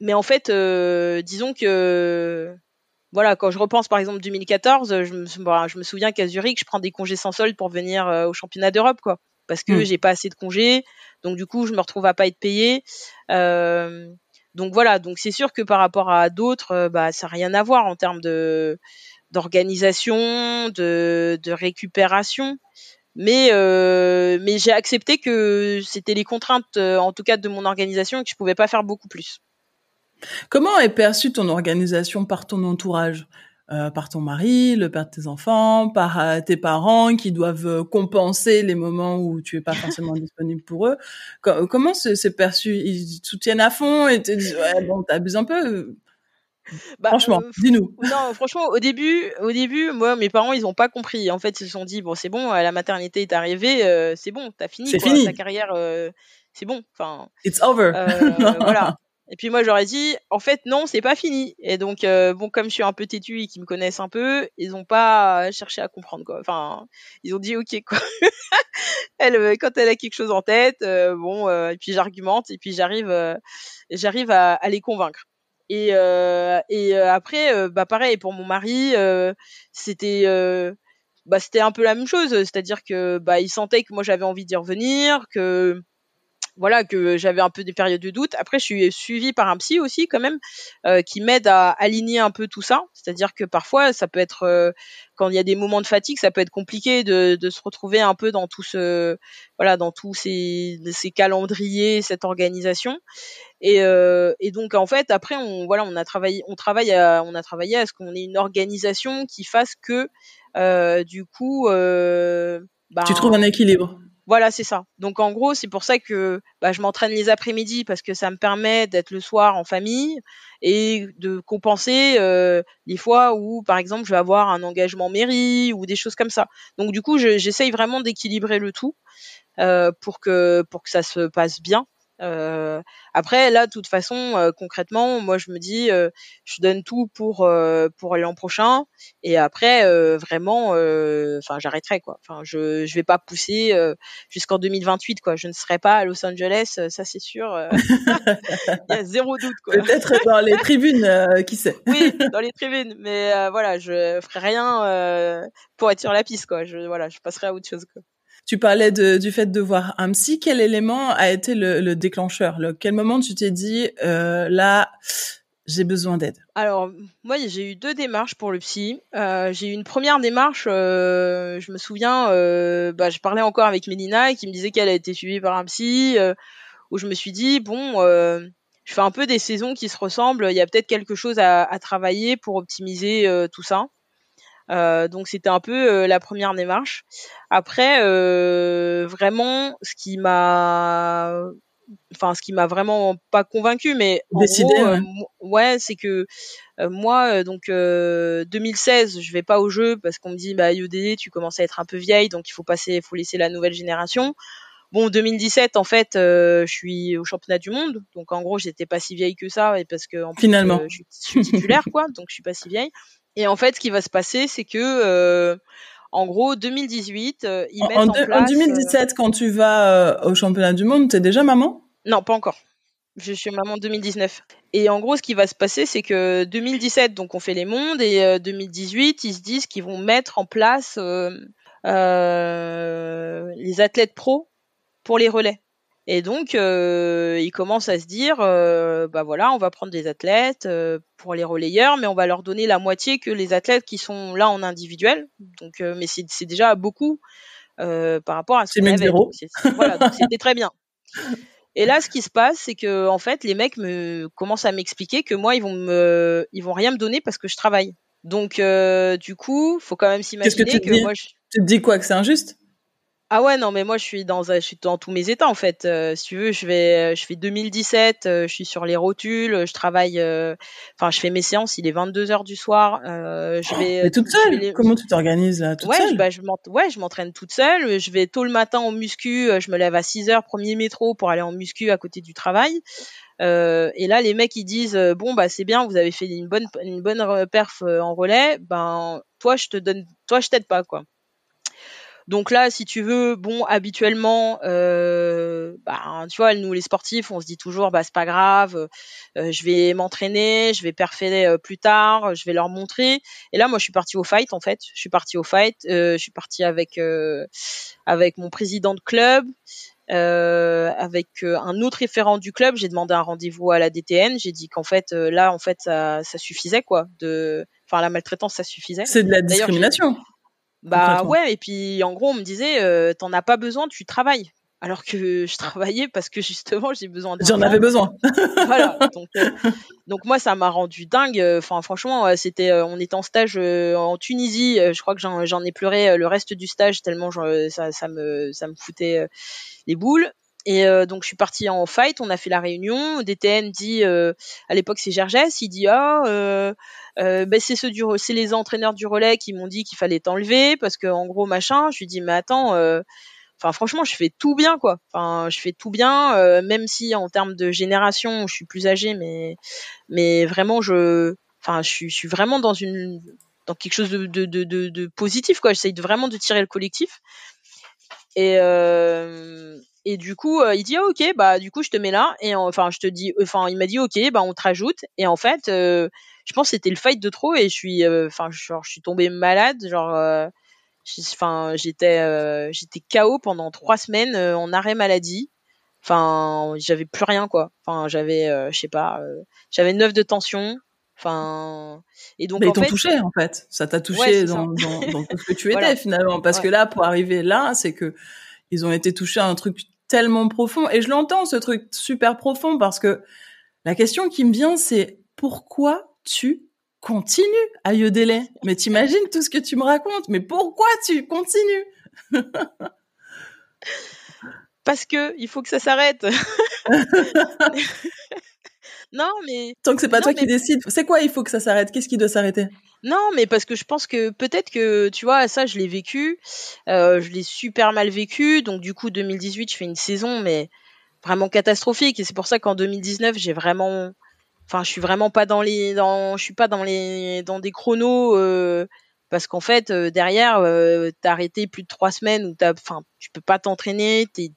mais en fait, disons que voilà, quand je repense par exemple 2014, je me, je me souviens qu'à Zurich, je prends des congés sans solde pour venir au championnat d'Europe, quoi parce que mmh. j'ai pas assez de congés, donc du coup je me retrouve à pas être payé. Euh, donc voilà, donc c'est sûr que par rapport à d'autres, euh, bah ça n'a rien à voir en termes d'organisation, de, récupération. Mais euh, mais j'ai accepté que c'était les contraintes, en tout cas de mon organisation, et que je pouvais pas faire beaucoup plus. Comment est perçue ton organisation par ton entourage? Euh, par ton mari, le père de tes enfants, par euh, tes parents qui doivent euh, compenser les moments où tu es pas forcément disponible pour eux. comment c'est perçu Ils te soutiennent à fond et te disent ouais bon t'abuses un peu. Bah, franchement, dis-nous. Non, franchement, au début, au début, moi, mes parents, ils ont pas compris. En fait, ils se sont dit bon, c'est bon, la maternité est arrivée, c'est bon, t'as fini, fini. ta carrière, c'est bon. Enfin, it's over. voilà. Et puis moi j'aurais dit en fait non c'est pas fini. Et donc euh, bon comme je suis un peu têtu et qu'ils me connaissent un peu, ils ont pas cherché à comprendre quoi. Enfin ils ont dit ok quoi. elle euh, quand elle a quelque chose en tête, euh, bon et puis j'argumente et puis j'arrive j'arrive à, à, les convaincre. Et et après bah pareil pour mon mari c'était bah c'était un peu la même chose, c'est-à-dire que bah il sentait que moi j'avais envie d'y revenir, que voilà que j'avais un peu des périodes de doute. Après, je suis suivie par un psy aussi quand même euh, qui m'aide à aligner un peu tout ça. C'est-à-dire que parfois, ça peut être euh, quand il y a des moments de fatigue, ça peut être compliqué de, de se retrouver un peu dans tout ce voilà dans tous ces, ces calendriers, cette organisation. Et, euh, et donc en fait, après, on voilà, on a travaillé, on travaille, à, on a travaillé à ce qu'on ait une organisation qui fasse que du coup. Bah, tu trouves un équilibre voilà, c'est ça. Donc en gros, c'est pour ça que bah, je m'entraîne les après-midi parce que ça me permet d'être le soir en famille et de compenser euh, les fois où, par exemple, je vais avoir un engagement mairie ou des choses comme ça. Donc du coup, j'essaye vraiment d'équilibrer le tout euh, pour que pour que ça se passe bien. Euh, après, là, de toute façon, euh, concrètement, moi, je me dis, euh, je donne tout pour pour l'an prochain, et après, vraiment, enfin, j'arrêterai quoi. Enfin, je je vais pas pousser jusqu'en 2028 quoi. Je ne serai pas à Los Angeles, ça c'est sûr. Il y a zéro doute quoi. Peut-être dans les tribunes, qui sait? oui, dans les tribunes, mais voilà, je ferai rien pour être sur la piste quoi. Je voilà, je passerai à autre chose quoi. Tu parlais du fait de voir un psy. Quel élément a été le, le déclencheur le, Quel moment tu t'es dit euh, là, j'ai besoin d'aide? Alors moi, j'ai eu deux démarches pour le psy. Euh, j'ai eu une première démarche. Euh, je me souviens, bah, je parlais encore avec Mélina qui me disait qu'elle a été suivie par un psy. Où je me suis dit bon. Je fais un peu des saisons qui se ressemblent. Il y a peut-être quelque chose à travailler pour optimiser tout ça. Euh, donc c'était un peu euh, la première démarche. Après, euh, vraiment, ce qui m'a, enfin ce qui m'a vraiment pas convaincu, mais Décidé, gros, ouais, c'est que moi, donc 2016, je vais pas au jeu parce qu'on me dit bah IODD, tu commences à être un peu vieille, donc il faut passer, faut laisser la nouvelle génération. Bon, 2017, en fait, je suis au championnat du monde, donc en gros, j'étais pas si vieille que ça, et parce que en finalement, je, je, suis titulaire, quoi, donc je suis pas si vieille. Et en fait, ce qui va se passer, c'est que, euh, en gros, 2018, euh, ils mettent en, place. En 2017, euh, quand tu vas au championnat du monde, t'es déjà maman? Non, pas encore. Je suis maman 2019. Et en gros, ce qui va se passer, c'est que 2017, donc on fait les mondes, et 2018, ils se disent qu'ils vont mettre en place les athlètes pros pour les relais. Et donc, euh, ils commencent à se dire, euh, bah voilà, on va prendre des athlètes euh, pour les relayeurs, mais on va leur donner la moitié que les athlètes qui sont là en individuel. Donc, euh, mais c'est déjà beaucoup par rapport à ce qu'on avait. Donc, voilà, donc c'était très bien. Et là, ce qui se passe, c'est que en fait, les mecs me commencent à m'expliquer que moi, ils vont me, ils vont rien me donner parce que je travaille. Donc, du coup, faut quand même s'imaginer que, que moi, je... tu te dis quoi que c'est injuste? Ah ouais non mais moi je suis dans je suis dans tous mes états en fait. Euh, si tu veux je vais je fais 2017 euh, je suis sur les rotules je travaille euh, enfin je fais mes séances il est 22 heures du soir je vais mais toute seule? comment tu t'organises là? Toute ouais seule? je, bah, je ouais je m'entraîne toute seule je vais tôt le matin en muscu je me lève à 6 heures premier métro pour aller en muscu à côté du travail. Et là les mecs ils disent bon bah c'est bien vous avez fait une bonne une bonne perf en relais ben toi je te donne toi je t'aide pas quoi donc là, si tu veux, bon, habituellement, euh, bah, tu vois, nous les sportifs, on se dit toujours, bah c'est pas grave, euh, je vais m'entraîner, je vais perfer euh, plus tard, je vais leur montrer. Et là, moi, je suis partie au fight en fait. Je suis partie au fight. Euh, je suis partie avec euh, avec mon président de club. Euh, avec un autre référent du club, j'ai demandé un rendez-vous à la DTN. J'ai dit qu'en fait, là, en fait, ça, ça suffisait quoi. De, enfin, la maltraitance, ça suffisait. C'est de la discrimination. Bah ouais, et puis en gros, on me disait, euh, t'en as pas besoin, tu travailles. Alors que je travaillais parce que justement, j'ai besoin J'en avais besoin. voilà. Donc, euh, donc moi, ça m'a rendu dingue. Enfin, franchement, c'était, euh, on était en stage en Tunisie. je crois que j'en ai pleuré le reste du stage tellement ça, ça me, ça me foutait les boules. Et euh, donc je suis partie en fight, on a fait la réunion. DTN dit, euh, à l'époque c'est Gergès, il dit ah euh, ben c'est ceux du, c'est les entraîneurs du relais qui m'ont dit qu'il fallait t'enlever parce que en gros machin. Je lui dis mais attends, enfin franchement, je fais tout bien quoi. Enfin, je fais tout bien, euh, même si en termes de génération, je suis plus âgée, mais mais vraiment je, enfin, je suis, je suis vraiment dans une dans quelque chose de de de, de, positif quoi. J'essaye de vraiment de tirer le collectif. Et euh, et du coup, euh, il dit ah, ok, bah du coup je te mets là et enfin je te dis, enfin il m'a dit ok, bah on te rajoute et en fait, euh, je pense que c'était le fight de trop et je suis, euh, enfin genre je suis tombée malade, genre, enfin j'étais j'étais KO pendant trois semaines en arrêt maladie. Enfin, j'avais plus rien quoi. Enfin, j'avais, je sais pas, j'avais neuf de tension. Enfin, et donc. Mais ils t'ont touché en fait. Ça t'a touché dans, dans, dans, ce que tu étais finalement, parce que là, pour arriver là, c'est que ils ont été touchés à un truc tellement profond. Et je l'entends, ce truc super profond, parce que la question qui me vient, c'est pourquoi tu continues à Yodele Mais t'imagines tout ce que tu me racontes, mais pourquoi tu continues? Parce que il faut que ça s'arrête. non, mais tant que c'est pas toi qui décides, c'est quoi Il faut que ça s'arrête? Qu'est-ce qui doit s'arrêter? Non, mais parce que je pense que peut-être que, tu vois, ça, je l'ai vécu. Euh, je l'ai super mal vécu. Donc, du coup, 2018, je fais une saison, mais vraiment catastrophique. Et c'est pour ça qu'en 2019, j'ai vraiment. Enfin, je suis vraiment pas dans les. Dans, je suis pas dans les. Dans des chronos. Euh, parce qu'en fait, euh, derrière, euh, t'as arrêté plus de trois semaines où t'as. Enfin, tu peux pas t'entraîner. T'es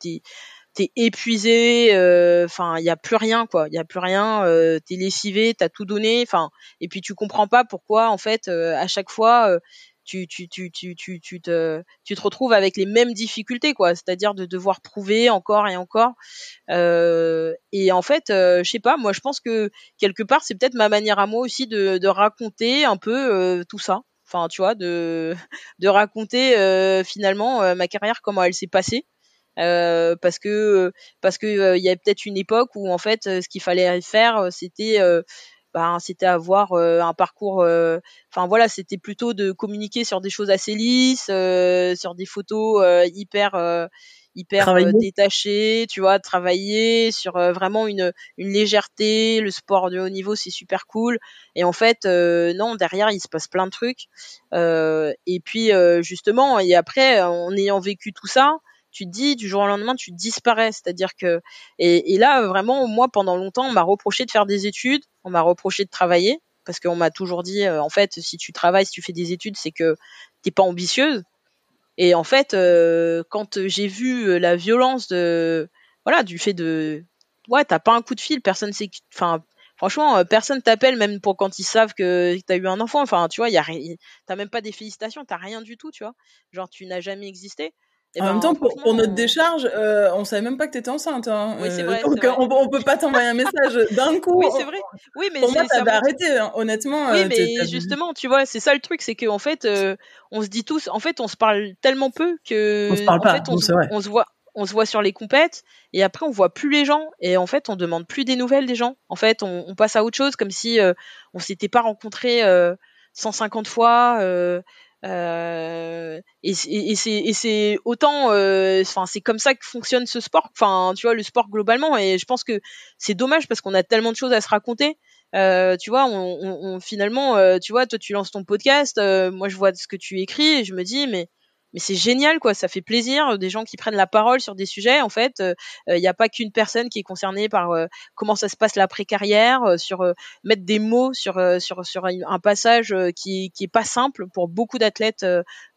t'es épuisé, euh, enfin il y a plus rien quoi, il y a plus rien, euh, t'es lessivé, t'as tout donné, enfin et puis tu comprends pas pourquoi en fait euh, à chaque fois euh, tu tu tu tu tu tu te tu te retrouves avec les mêmes difficultés quoi, c'est-à-dire de devoir prouver encore et encore. Et en fait je sais pas, moi je pense que quelque part c'est peut-être ma manière à moi aussi de de raconter un peu tout ça. Enfin tu vois de de raconter finalement ma carrière comment elle s'est passée euh, parce que parce que euh, il y a peut-être une époque où en fait ce qu'il fallait faire c'était ben, c'était avoir un parcours enfin voilà c'était plutôt de communiquer sur des choses assez lisses sur des photos hyper hyper détachées tu vois travailler sur vraiment une une légèreté. Le sport de haut niveau c'est super cool. Et en fait non derrière il se passe plein de trucs. Et puis justement et après en ayant vécu tout ça tu te dis du jour au lendemain tu disparais. C'est-à-dire que et, là vraiment moi pendant longtemps on m'a reproché de faire des études. On m'a reproché de travailler. Parce qu'on m'a toujours dit euh, en fait si tu travailles si tu fais des études c'est que t'es pas ambitieuse. Et en fait euh, quand j'ai vu euh, la violence de voilà du fait de ouais t'as pas un coup de fil personne sait enfin franchement personne t'appelle même pour quand ils savent que t'as eu un enfant. Enfin tu vois y a t'as même pas des félicitations t'as rien du tout tu vois. Genre tu n'as jamais existé en même temps, pour, notre décharge, euh, on savait même pas que tu étais enceinte. Hein. Oui, c'est vrai. donc, On, on, peut pas t'envoyer un message d'un coup. Oui, c'est vrai. Oui, mais pour moi, t'avais arrêté, hein, honnêtement. Oui, euh, mais justement, tu vois, c'est ça le truc, c'est qu'en fait, euh, on se dit tous, en fait, on se parle tellement peu que, on se parle pas. fait, on, se, on se voit, on se voit sur les compètes et après on voit plus les gens et en fait on demande plus des nouvelles des gens. En fait, on, on passe à autre chose comme si euh, on s'était pas rencontré 150 fois. Euh, euh, et, et c'est autant, euh, enfin c'est comme ça que fonctionne ce sport. Enfin, tu vois, le sport globalement. Et je pense que c'est dommage parce qu'on a tellement de choses à se raconter. Euh, tu vois, on, on, finalement, euh, tu vois, toi tu lances ton podcast, euh, moi je vois ce que tu écris et je me dis mais mais c'est génial quoi. Ça fait plaisir euh, des gens qui prennent la parole sur des sujets en fait il euh, n'y a pas qu'une personne qui est concernée par euh, comment ça se passe l'après carrière sur mettre des mots sur sur sur un passage qui qui est pas simple pour beaucoup d'athlètes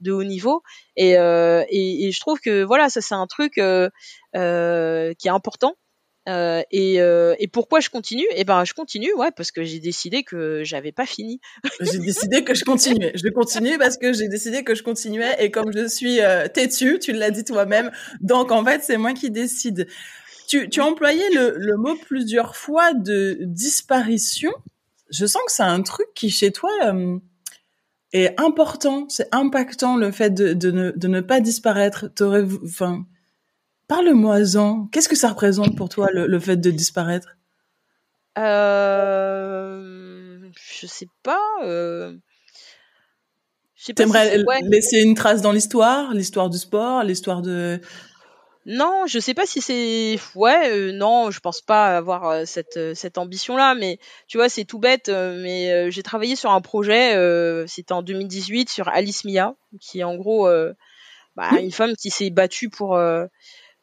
de haut niveau. Et, et, et je trouve que voilà ça c'est un truc qui est important euh, et, euh, et, pourquoi je continue? Eh ben, je continue, ouais, parce que j'ai décidé que j'avais pas fini. j'ai décidé que je continuais. Je continue parce que j'ai décidé que je continuais. Et comme je suis euh, têtue, tu l'as dit toi-même, donc en fait, c'est moi qui décide. Tu, as employé le, mot plusieurs fois de disparition. Je sens que c'est un truc qui chez toi euh, est important, c'est impactant le fait de, de, ne, de ne pas disparaître. T'aurais, enfin Parle-moi-en. Qu'est-ce que ça représente pour toi le, fait de disparaître? Euh... Je sais pas. Euh... T'aimerais laisser une trace dans l'histoire, l'histoire du sport, l'histoire de. Non, je sais pas si c'est ouais, euh, non, je pense pas avoir euh, cette euh, cette ambition là, mais tu vois, c'est tout bête, mais j'ai travaillé sur un projet, c'était en 2018 sur Alice Mia, qui est en gros bah, une femme qui s'est battue pour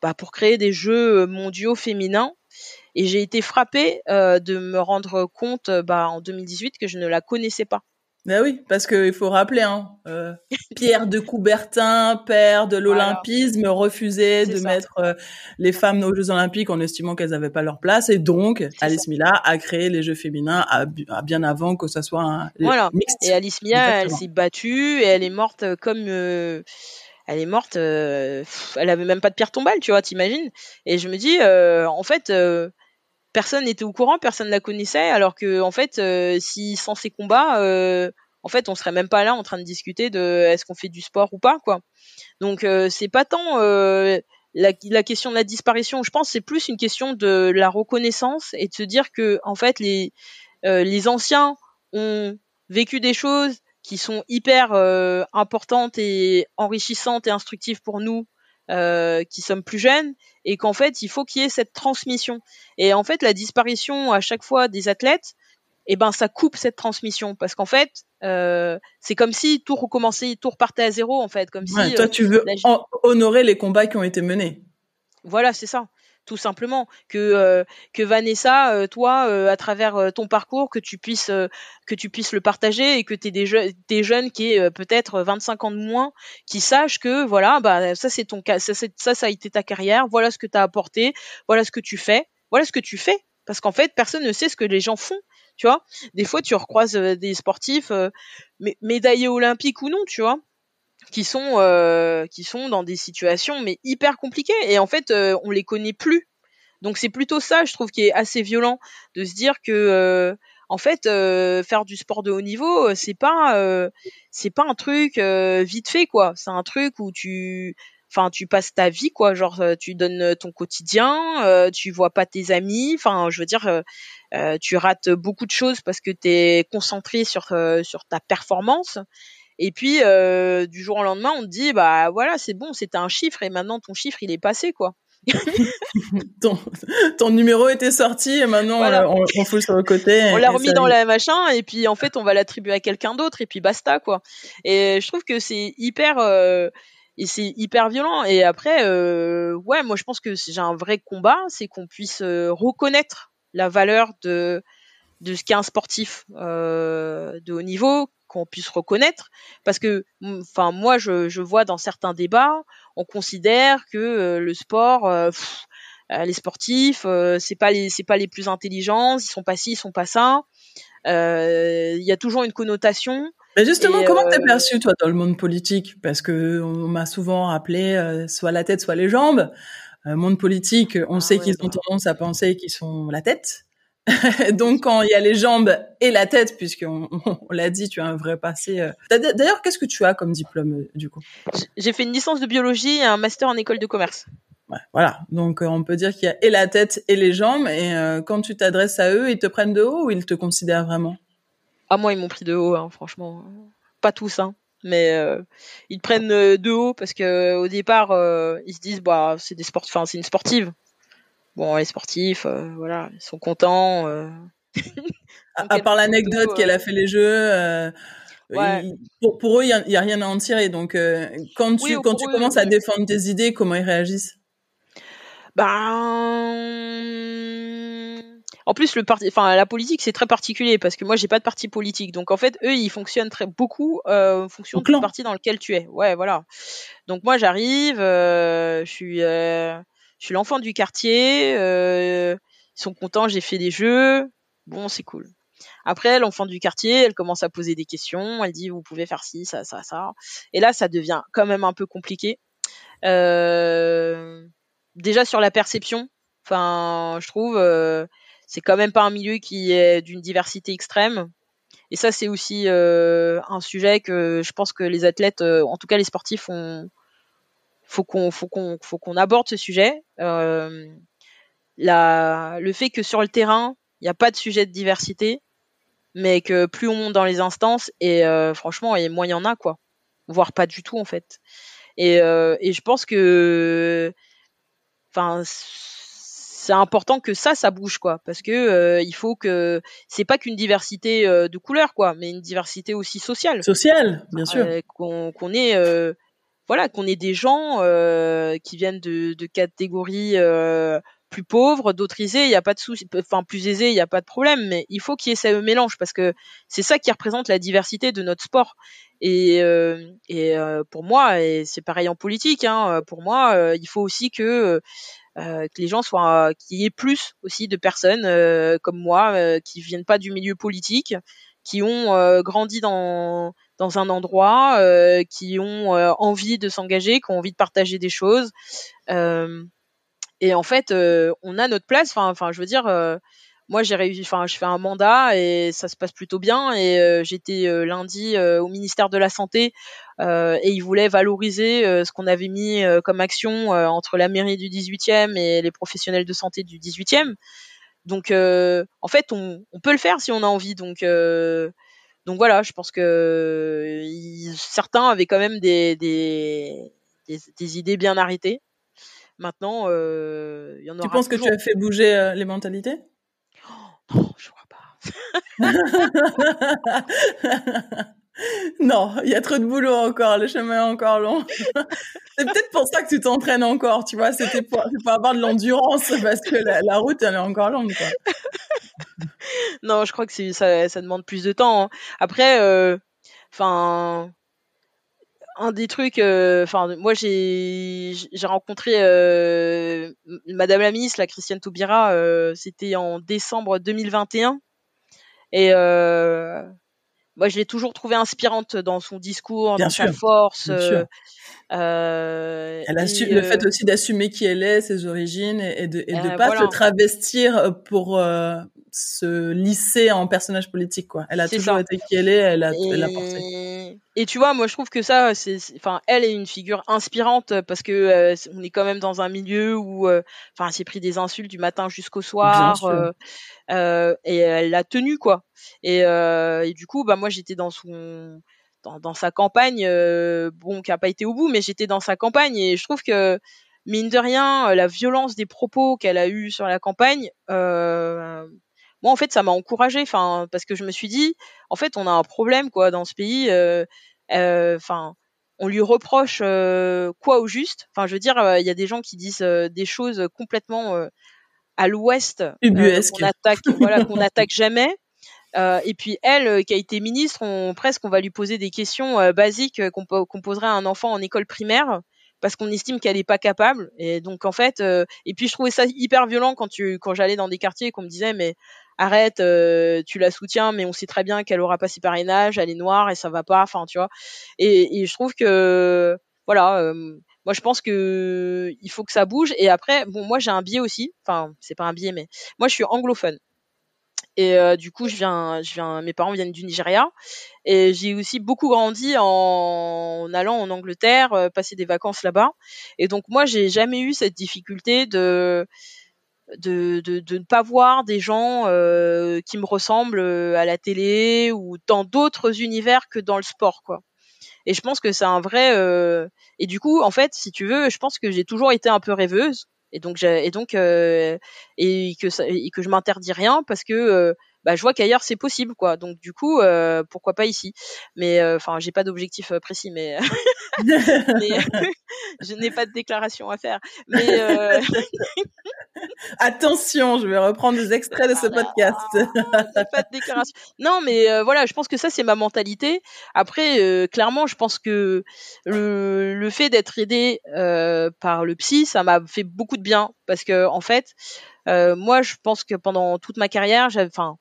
bah, pour créer des jeux mondiaux féminins. Et j'ai été frappée de me rendre compte bah, en 2018 que je ne la connaissais pas. Ben oui, parce qu'il faut rappeler, hein, euh, Pierre de Coubertin, père de l'olympisme, refusait de mettre euh, les femmes aux Jeux Olympiques en estimant qu'elles n'avaient pas leur place, et donc Alice Mila a créé les Jeux féminins à, bien avant que ça soit un voilà. Et Alice Mila, elle s'est battue et elle est morte comme euh, elle est morte, elle avait même pas de pierre tombale, tu vois, t'imagines Et je me dis, en fait personne n'était au courant, personne ne la connaissait, alors que en fait, euh, si sans ces combats, euh, en fait, on serait même pas là en train de discuter de est-ce qu'on fait du sport ou pas, quoi. Donc euh, c'est pas tant la, question de la disparition, je pense, c'est plus une question de la reconnaissance et de se dire que en fait les anciens ont vécu des choses qui sont hyper importantes et enrichissantes et instructives pour nous euh, qui sommes plus jeunes et qu'en fait il faut qu'il y ait cette transmission. Et en fait la disparition à chaque fois des athlètes et eh ben ça coupe cette transmission. Parce qu'en fait euh, c'est comme si tout recommençait tout repartait à zéro en fait. Comme si toi tu veux honorer les combats qui ont été menés. Voilà c'est ça tout simplement que euh, que Vanessa euh, toi euh, à travers ton parcours que tu puisses que tu puisses le partager et que tu des, des jeunes qui est peut-être 25 ans de moins qui sachent que voilà bah ça c'est ton ça ça ça a été ta carrière voilà ce que tu as apporté voilà ce que tu fais voilà ce que tu fais. Parce qu'en fait personne ne sait ce que les gens font tu vois. Des fois tu recroises des sportifs médaillés olympiques ou non tu vois qui sont euh, qui sont dans des situations mais hyper compliquées. Et en fait euh, on les connaît plus. Donc c'est plutôt ça je trouve qui est assez violent de se dire que euh, en fait euh, faire du sport de haut niveau c'est pas c'est pas un truc vite fait quoi. C'est un truc où tu enfin tu passes ta vie quoi. Genre tu donnes ton quotidien tu vois pas tes amis. Enfin je veux dire tu rates beaucoup de choses parce que tu es concentré sur sur ta performance et puis euh, du jour au lendemain, on te dit bah voilà, c'est bon, c'était un chiffre et maintenant ton chiffre il est passé quoi. ton, ton, numéro était sorti et maintenant on, on, fout sur le côté. On l'a remis dans la machin et puis en fait on va l'attribuer à quelqu'un d'autre et puis basta quoi. Et je trouve que c'est hyper euh, et c'est hyper violent. Et après euh, ouais moi je pense que j'ai un vrai combat, c'est qu'on puisse euh, reconnaître la valeur de de ce qu'est un sportif euh, de haut niveau, qu'on puisse reconnaître. Parce que enfin moi je, je, vois dans certains débats on considère que euh, le sport euh, euh, les sportifs c'est pas les c'est pas les plus intelligents ils sont pas ci ils sont pas ça. Il y a toujours une connotation. Mais justement, comment t'es perçu toi dans le monde politique? Parce que on m'a souvent appelé soit la tête, soit les jambes. monde politique, on ah sait qu'ils ont tendance à penser qu'ils sont la tête. Donc quand il y a les jambes et la tête, puisqu'on on, l'a dit, tu as un vrai passé. Euh. D'ailleurs, qu'est-ce que tu as comme diplôme euh, du coup? J'ai fait une licence de biologie et un master en école de commerce. Ouais, voilà, donc euh, on peut dire qu'il y a et la tête et les jambes. Et quand tu t'adresses à eux, ils te prennent de haut ou ils te considèrent vraiment? Ah moi, ils m'ont pris de haut, hein, franchement. Pas tous, hein mais ils te prennent de haut parce que au départ ils se disent bah c'est des enfin c'est une sportive bon, les sportifs, euh, voilà, ils sont contents. Euh. à, part l'anecdote qu'elle a euh. fait les jeux. pour, eux, il n'y a, rien à en tirer. Donc, quand tu, quand tu commences à défendre tes idées, comment ils réagissent? Ben, en plus, le parti, enfin, la politique, c'est très particulier parce que moi, j'ai pas de parti politique. Donc, en fait, eux, ils fonctionnent très beaucoup en fonction du parti dans lequel tu es. Ouais, voilà. Donc, moi, j'arrive, je suis je suis l'enfant du quartier, euh, ils sont contents, j'ai fait des jeux, bon, c'est cool. Après, l'enfant du quartier, elle commence à poser des questions, elle dit vous pouvez faire ci, ça, ça, ça. Et là, ça devient quand même un peu compliqué. Euh, déjà sur la perception, enfin, je trouve, euh, c'est quand même pas un milieu qui est d'une diversité extrême. Et ça, c'est aussi un sujet que je pense que les athlètes, en tout cas les sportifs, ont, faut qu'on faut qu'on faut qu'on aborde ce sujet. Euh, la, le fait que sur le terrain, il n'y a pas de sujet de diversité, mais que plus on monte dans les instances, et euh, franchement, et moins il y en a, quoi. Voire pas du tout, en fait. Et, euh, et je pense que, enfin, c'est important que ça, ça bouge, quoi, parce que il faut que c'est pas qu'une diversité de couleurs, quoi, mais une diversité aussi sociale. Sociale, bien sûr. qu'on qu'on ait voilà qu'on ait des gens qui viennent de, de catégories plus pauvres, d'autres aisés, il n'y a pas de souci, enfin plus aisés, il n'y a pas de problème, mais il faut qu'il y ait ce mélange parce que c'est ça qui représente la diversité de notre sport. Et, euh, et euh, pour moi, et c'est pareil en politique, hein, pour moi, euh, il faut aussi que que les gens soient, qu'il y ait plus aussi de personnes comme moi qui viennent pas du milieu politique, qui ont grandi dans dans un endroit, qui ont envie de s'engager, qui ont envie de partager des choses. Et en fait, euh, on a notre place. Enfin, je veux dire, euh, moi j'ai réussi. Enfin, je fais un mandat et ça se passe plutôt bien. Et euh, j'étais lundi au ministère de la santé et ils voulaient valoriser ce qu'on avait mis comme action entre la mairie du 18e et les professionnels de santé du 18e. Donc, en fait, on, on, peut le faire si on a envie. Donc donc voilà, je pense que certains avaient quand même des, des, des, des idées bien arrêtées. Maintenant, euh, il y en aura. Tu penses que tu as fait bouger euh, les mentalités? Non, je crois pas. non, il y a trop de boulot encore, le chemin est encore long. c'est peut-être pour ça que tu t'entraînes encore, tu vois, c'était pour, pour, avoir de l'endurance parce que la, route, elle est encore longue. Non, je crois que ça, demande plus de temps. Hein. Après, euh, enfin, un des trucs, euh, enfin, moi j'ai rencontré euh, Madame la ministre, la Christiane Taubira, c'était en décembre 2021, et moi je l'ai toujours trouvée inspirante dans son discours, dans sa force. Euh, elle a su, le fait aussi d'assumer qui elle est, ses origines, et, de et de pas se travestir pour se lisser en personnage politique quoi. Elle a toujours été qui elle est, elle a, et... elle a porté. Et tu vois, moi je trouve que ça, c'est, enfin, elle est une figure inspirante parce que euh, on est quand même dans un milieu où, euh, enfin, elle s'est pris des insultes du matin jusqu'au soir, euh, euh, et elle l'a tenu quoi. Et, et, du coup, bah moi j'étais dans son, dans, dans sa campagne, bon, qui a pas été au bout, mais j'étais dans sa campagne et je trouve que mine de rien, la violence des propos qu'elle a eu sur la campagne, euh, moi en fait ça m'a encouragé enfin parce que je me suis dit en fait on a un problème quoi dans ce pays euh, euh, enfin on lui reproche euh, quoi au juste. Enfin je veux dire il y a des gens qui disent des choses complètement à l'ouest qu'on attaque voilà qu'on attaque jamais. Et puis elle, qui a été ministre, on, presque on va lui poser des questions basiques qu'on poserait à un enfant en école primaire parce qu'on estime qu'elle est pas capable. Et donc en fait, et puis je trouvais ça hyper violent quand tu quand j'allais dans des quartiers qu'on me disait mais arrête, euh, tu la soutiens, mais on sait très bien qu'elle aura pas ses parrainages, elle est noire et ça va pas, enfin tu vois. Et, et je trouve que voilà, euh, moi je pense que il faut que ça bouge. Et après, bon, moi j'ai un biais aussi, enfin c'est pas un biais, mais moi je suis anglophone. Et euh, du coup, je viens, je viens, mes parents viennent du Nigeria, et j'ai aussi beaucoup grandi en, allant en Angleterre, passer des vacances là-bas. Et donc moi, j'ai jamais eu cette difficulté de de, de, de, ne pas voir des gens euh, qui me ressemblent euh, à la télé ou dans d'autres univers que dans le sport quoi. Et je pense que c'est un vrai euh... et du coup en fait si tu veux je pense que j'ai toujours été un peu rêveuse. Et donc et donc euh, et que ça, et que je m'interdis rien parce que euh, bah, je vois qu'ailleurs c'est possible quoi. Donc du coup, euh, pourquoi pas ici Mais euh, enfin, j'ai pas d'objectif euh, précis, mais, je n'ai pas de déclaration à faire. Mais attention, je vais reprendre des extraits de ce podcast. pas de déclaration. Non, mais voilà, je pense que ça c'est ma mentalité. Après, clairement, je pense que le, le fait d'être aidé par le psy, ça m'a fait beaucoup de bien parce que en fait euh, moi, je pense que pendant toute ma carrière, enfin,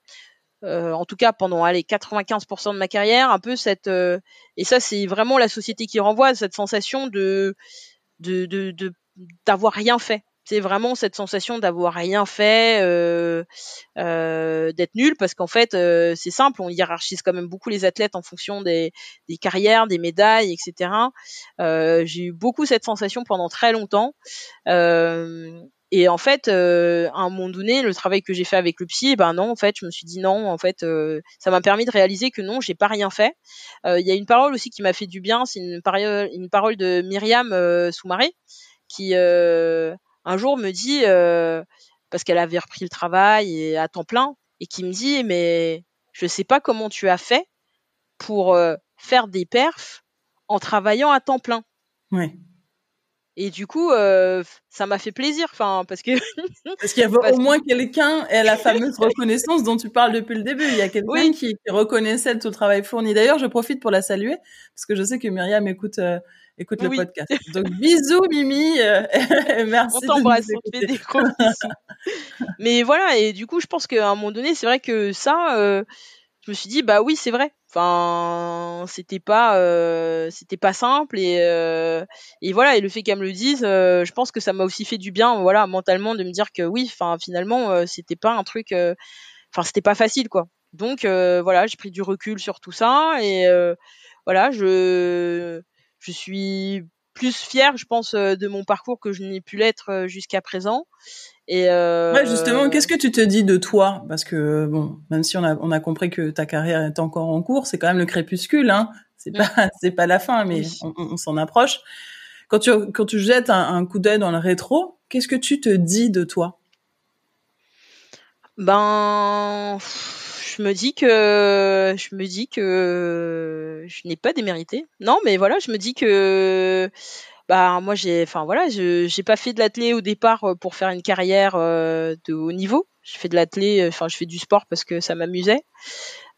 euh, en tout cas pendant allez 95% de ma carrière, un peu cette euh, et ça c'est vraiment la société qui renvoie cette sensation de de de d'avoir rien fait. C'est vraiment cette sensation d'avoir rien fait, euh, euh, d'être nul, parce qu'en fait, euh, c'est simple, on hiérarchise quand même beaucoup les athlètes en fonction des, des carrières, des médailles, etc. J'ai eu beaucoup cette sensation pendant très longtemps. Et en fait, euh, à un moment donné, le travail que j'ai fait avec le psy, ben non, en fait, je me suis dit non, en fait, euh, ça m'a permis de réaliser que non, j'ai pas rien fait. Euh, il y a une parole aussi qui m'a fait du bien, c'est une, parole, de Myriam Soumaré, qui un jour me dit, parce qu'elle avait repris le travail et à temps plein, et qui me dit, mais je sais pas comment tu as fait pour faire des perfs en travaillant à temps plein. Et du coup, euh, ça m'a fait plaisir, enfin, parce que parce qu'il y avait au moins quelqu'un et la fameuse reconnaissance dont tu parles depuis le début. Il y a quelqu'un qui, qui, reconnaissait tout le travail fourni. D'ailleurs, je profite pour la saluer parce que je sais que Myriam écoute euh, écoute le podcast. Donc bisous Mimi, euh, merci. On t'embrasse, on te fait des gros bisous. Mais voilà, et du coup, je pense qu'à un moment donné, c'est vrai que ça, je me suis dit bah oui, c'est vrai. Enfin, c'était pas, euh, simple et euh, et voilà. Et le fait qu'elle me le dise, euh, je pense que ça m'a aussi fait du bien, voilà, mentalement, de me dire que oui, enfin, finalement, c'était pas un truc, enfin, c'était pas facile, quoi. Donc voilà, j'ai pris du recul sur tout ça et voilà, je je suis plus fière, je pense, de mon parcours que je n'ai pu l'être jusqu'à présent. Et euh... ouais, justement, qu'est-ce que tu te dis de toi? Parce que bon, même si on a on a compris que ta carrière est encore en cours, c'est quand même le crépuscule, hein. C'est pas c'est pas la fin, mais on, on s'en approche. Quand tu quand tu jettes un, un coup d'œil dans le rétro, qu'est-ce que tu te dis de toi? Ben, je me dis que je me dis que je n'ai pas démérité. Non, mais voilà, je me dis que bah moi j'ai enfin voilà je j'ai pas fait de l'athlé au départ pour faire une carrière euh, de haut niveau je fais de l'athlé enfin je fais du sport parce que ça m'amusait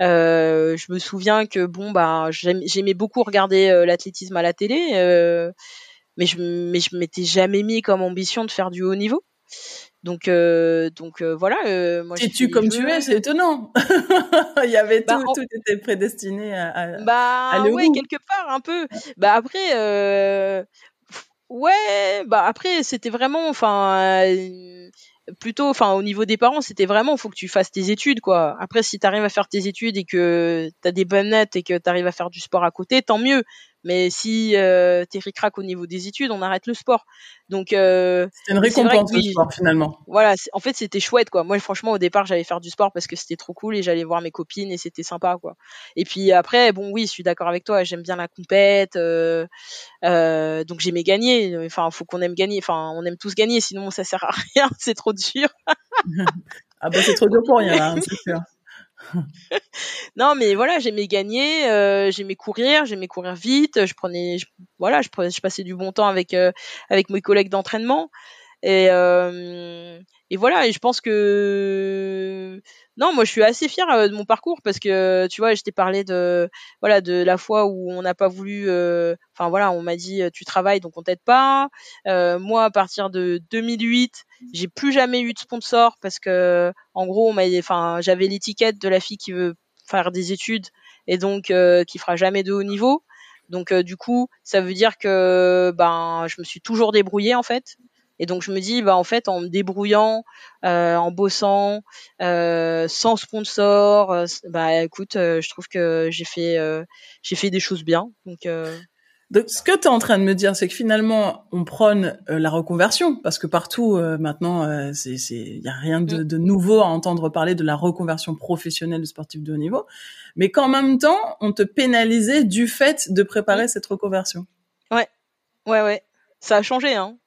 euh, je me souviens que bon bah j'aimais beaucoup regarder euh, l'athlétisme à la télé euh, mais je mais je m'étais jamais mis comme ambition de faire du haut niveau donc, euh, donc euh, voilà. Euh, moi, tu comme tu es, c'est étonnant. Il y avait bah, tout, tout était prédestiné à, à bah à ouais, quelque part un peu. Bah après, euh, Ouais, bah après c'était vraiment, enfin euh, plutôt, enfin au niveau des parents c'était vraiment, faut que tu fasses tes études quoi. Après si t'arrives à faire tes études et que t'as des bonnes notes et que t'arrives à faire du sport à côté, tant mieux. Mais si euh, t'es ricrac au niveau des études, on arrête le sport. Donc euh, c'est une récompense le sport finalement. Voilà, en fait c'était chouette quoi. Moi franchement au départ j'allais faire du sport parce que c'était trop cool et j'allais voir mes copines et c'était sympa quoi. Et puis après bon oui je suis d'accord avec toi, j'aime bien la compète, euh, euh, donc j'aimais gagner. Enfin faut qu'on aime gagner, enfin on aime tous gagner sinon ça sert à rien, c'est trop dur. ah bah c'est trop dur pour rien, hein, c'est sûr. non, mais voilà, j'aimais gagner, euh, j'aimais courir, j'aimais courir vite. Je prenais, voilà, je passais du bon temps avec euh, avec mes collègues d'entraînement. Et, euh, et voilà, et je pense que non, moi je suis assez fière euh, de mon parcours parce que tu vois, je t'ai parlé de voilà de la fois où on n'a pas voulu, euh, enfin voilà, on m'a dit tu travailles donc on t'aide pas. Euh, moi, à partir de 2008, j'ai plus jamais eu de sponsor parce que en gros, on m'a, enfin, j'avais l'étiquette de la fille qui veut faire des études et donc qui fera jamais de haut niveau. Donc du coup, ça veut dire que ben je me suis toujours débrouillée en fait. Et donc je me dis, bah en fait, en me débrouillant, euh, en bossant, euh, sans sponsor, euh, bah écoute, je trouve que j'ai fait, j'ai fait des choses bien. Donc donc, ce que tu es en train de me dire, c'est que finalement, on prône la reconversion, parce que partout maintenant, c'est, il y a rien de, mm. de, nouveau à entendre parler de la reconversion professionnelle de sportif de haut niveau, mais qu'en même temps, on te pénalisait du fait de préparer mm. cette reconversion. Ouais, ouais, ouais, ça a changé, hein.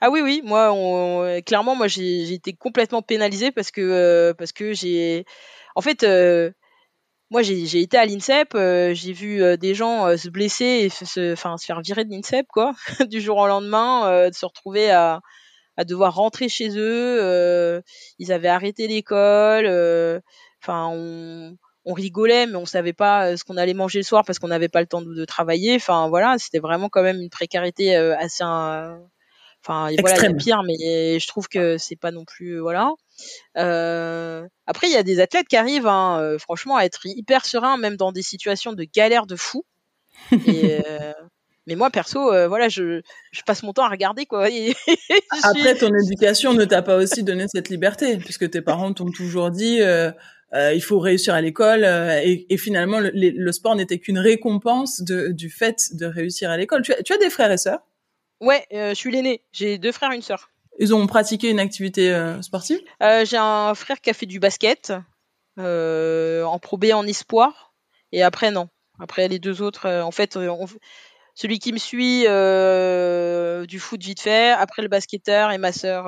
Ah oui, oui, moi, on, clairement, moi, j'ai été complètement pénalisée parce que euh, que j'ai, en fait, euh, moi, j'ai été à l'INSEP, euh, j'ai vu des gens se blesser et se, se faire virer de l'INSEP, quoi, du jour au lendemain, de se retrouver à, devoir rentrer chez eux. ils avaient arrêté l'école, enfin, on on rigolait, mais on savait pas ce qu'on allait manger le soir parce qu'on n'avait pas le temps de, de travailler. Enfin voilà, c'était vraiment quand même une précarité assez Enfin, voilà, il y a pire, mais je trouve que c'est pas non plus euh, voilà. Euh, après, il y a des athlètes qui arrivent, hein, euh, franchement, à être hyper sereins, même dans des situations de galère de fou. Et, mais moi, perso, voilà, je, je, passe mon temps à regarder quoi. Et Après, ton éducation ne t'a pas aussi donné cette liberté, puisque tes parents t'ont toujours dit. Euh, il faut réussir à l'école et, et, finalement le, le sport n'était qu'une récompense de, du fait de réussir à l'école. Tu, tu as des frères et sœurs? Ouais, euh, je suis l'aîné. J'ai deux frères et une sœur. Ils ont pratiqué une activité euh, sportive? Euh, J'ai un frère qui a fait du basket en probé en espoir. Et après, non. Après, les deux autres, en fait, celui qui me suit du foot vite fait. Après, le basketteur et ma sœur,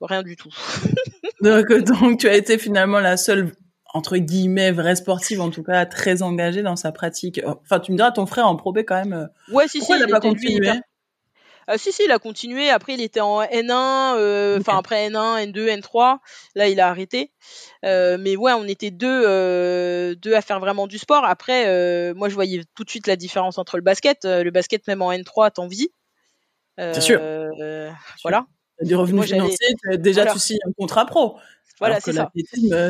rien du tout. donc, donc, tu as été finalement la seule entre guillemets vraie sportive, en tout cas très engagée dans sa pratique. Enfin, tu me diras, ton frère en probé quand même. Ouais, si, Pourquoi si, il n'a pas continué? Euh, si, si, il a continué. Après, il était en N1, euh, enfin après N1, N2, N3. Là, il a arrêté. Euh, mais ouais, on était deux, deux à faire vraiment du sport. Après, moi, je voyais tout de suite la différence entre le basket. le basket, même en N3, t'en vis. C'est sûr. Voilà. Du revenu financier, déjà tu signes un contrat pro. Voilà, c'est ça.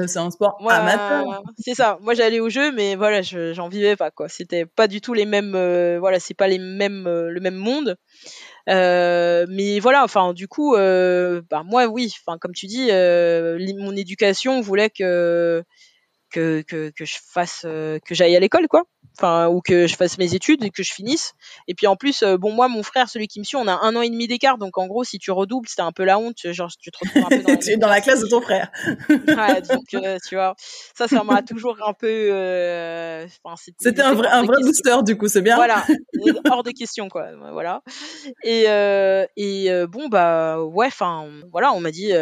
C'est un sport amateur. C'est ça. Moi, j'allais au jeu, mais voilà, j'en vivais pas quoi. C'était pas du tout les mêmes. voilà, c'est pas les mêmes, le même monde. Euh, mais voilà, enfin, du coup, euh, bah, moi, oui, enfin, comme tu dis, euh, mon éducation voulait que que, que, que je fasse, que j'aille à l'école, quoi enfin ou que je fasse mes études et que je finisse. Et puis en plus bon moi mon frère celui qui me suit on a un an et demi d'écart. Donc en gros si tu redoubles c'était un peu la honte. Genre tu te retrouves un peu dans, la, dans la classe de ton frère. Ouais, donc tu vois ça ça m'a toujours un peu c'était un vrai un vrai booster du coup c'est bien. Voilà hors de question quoi voilà. Et et bon bah ouais enfin voilà on m'a dit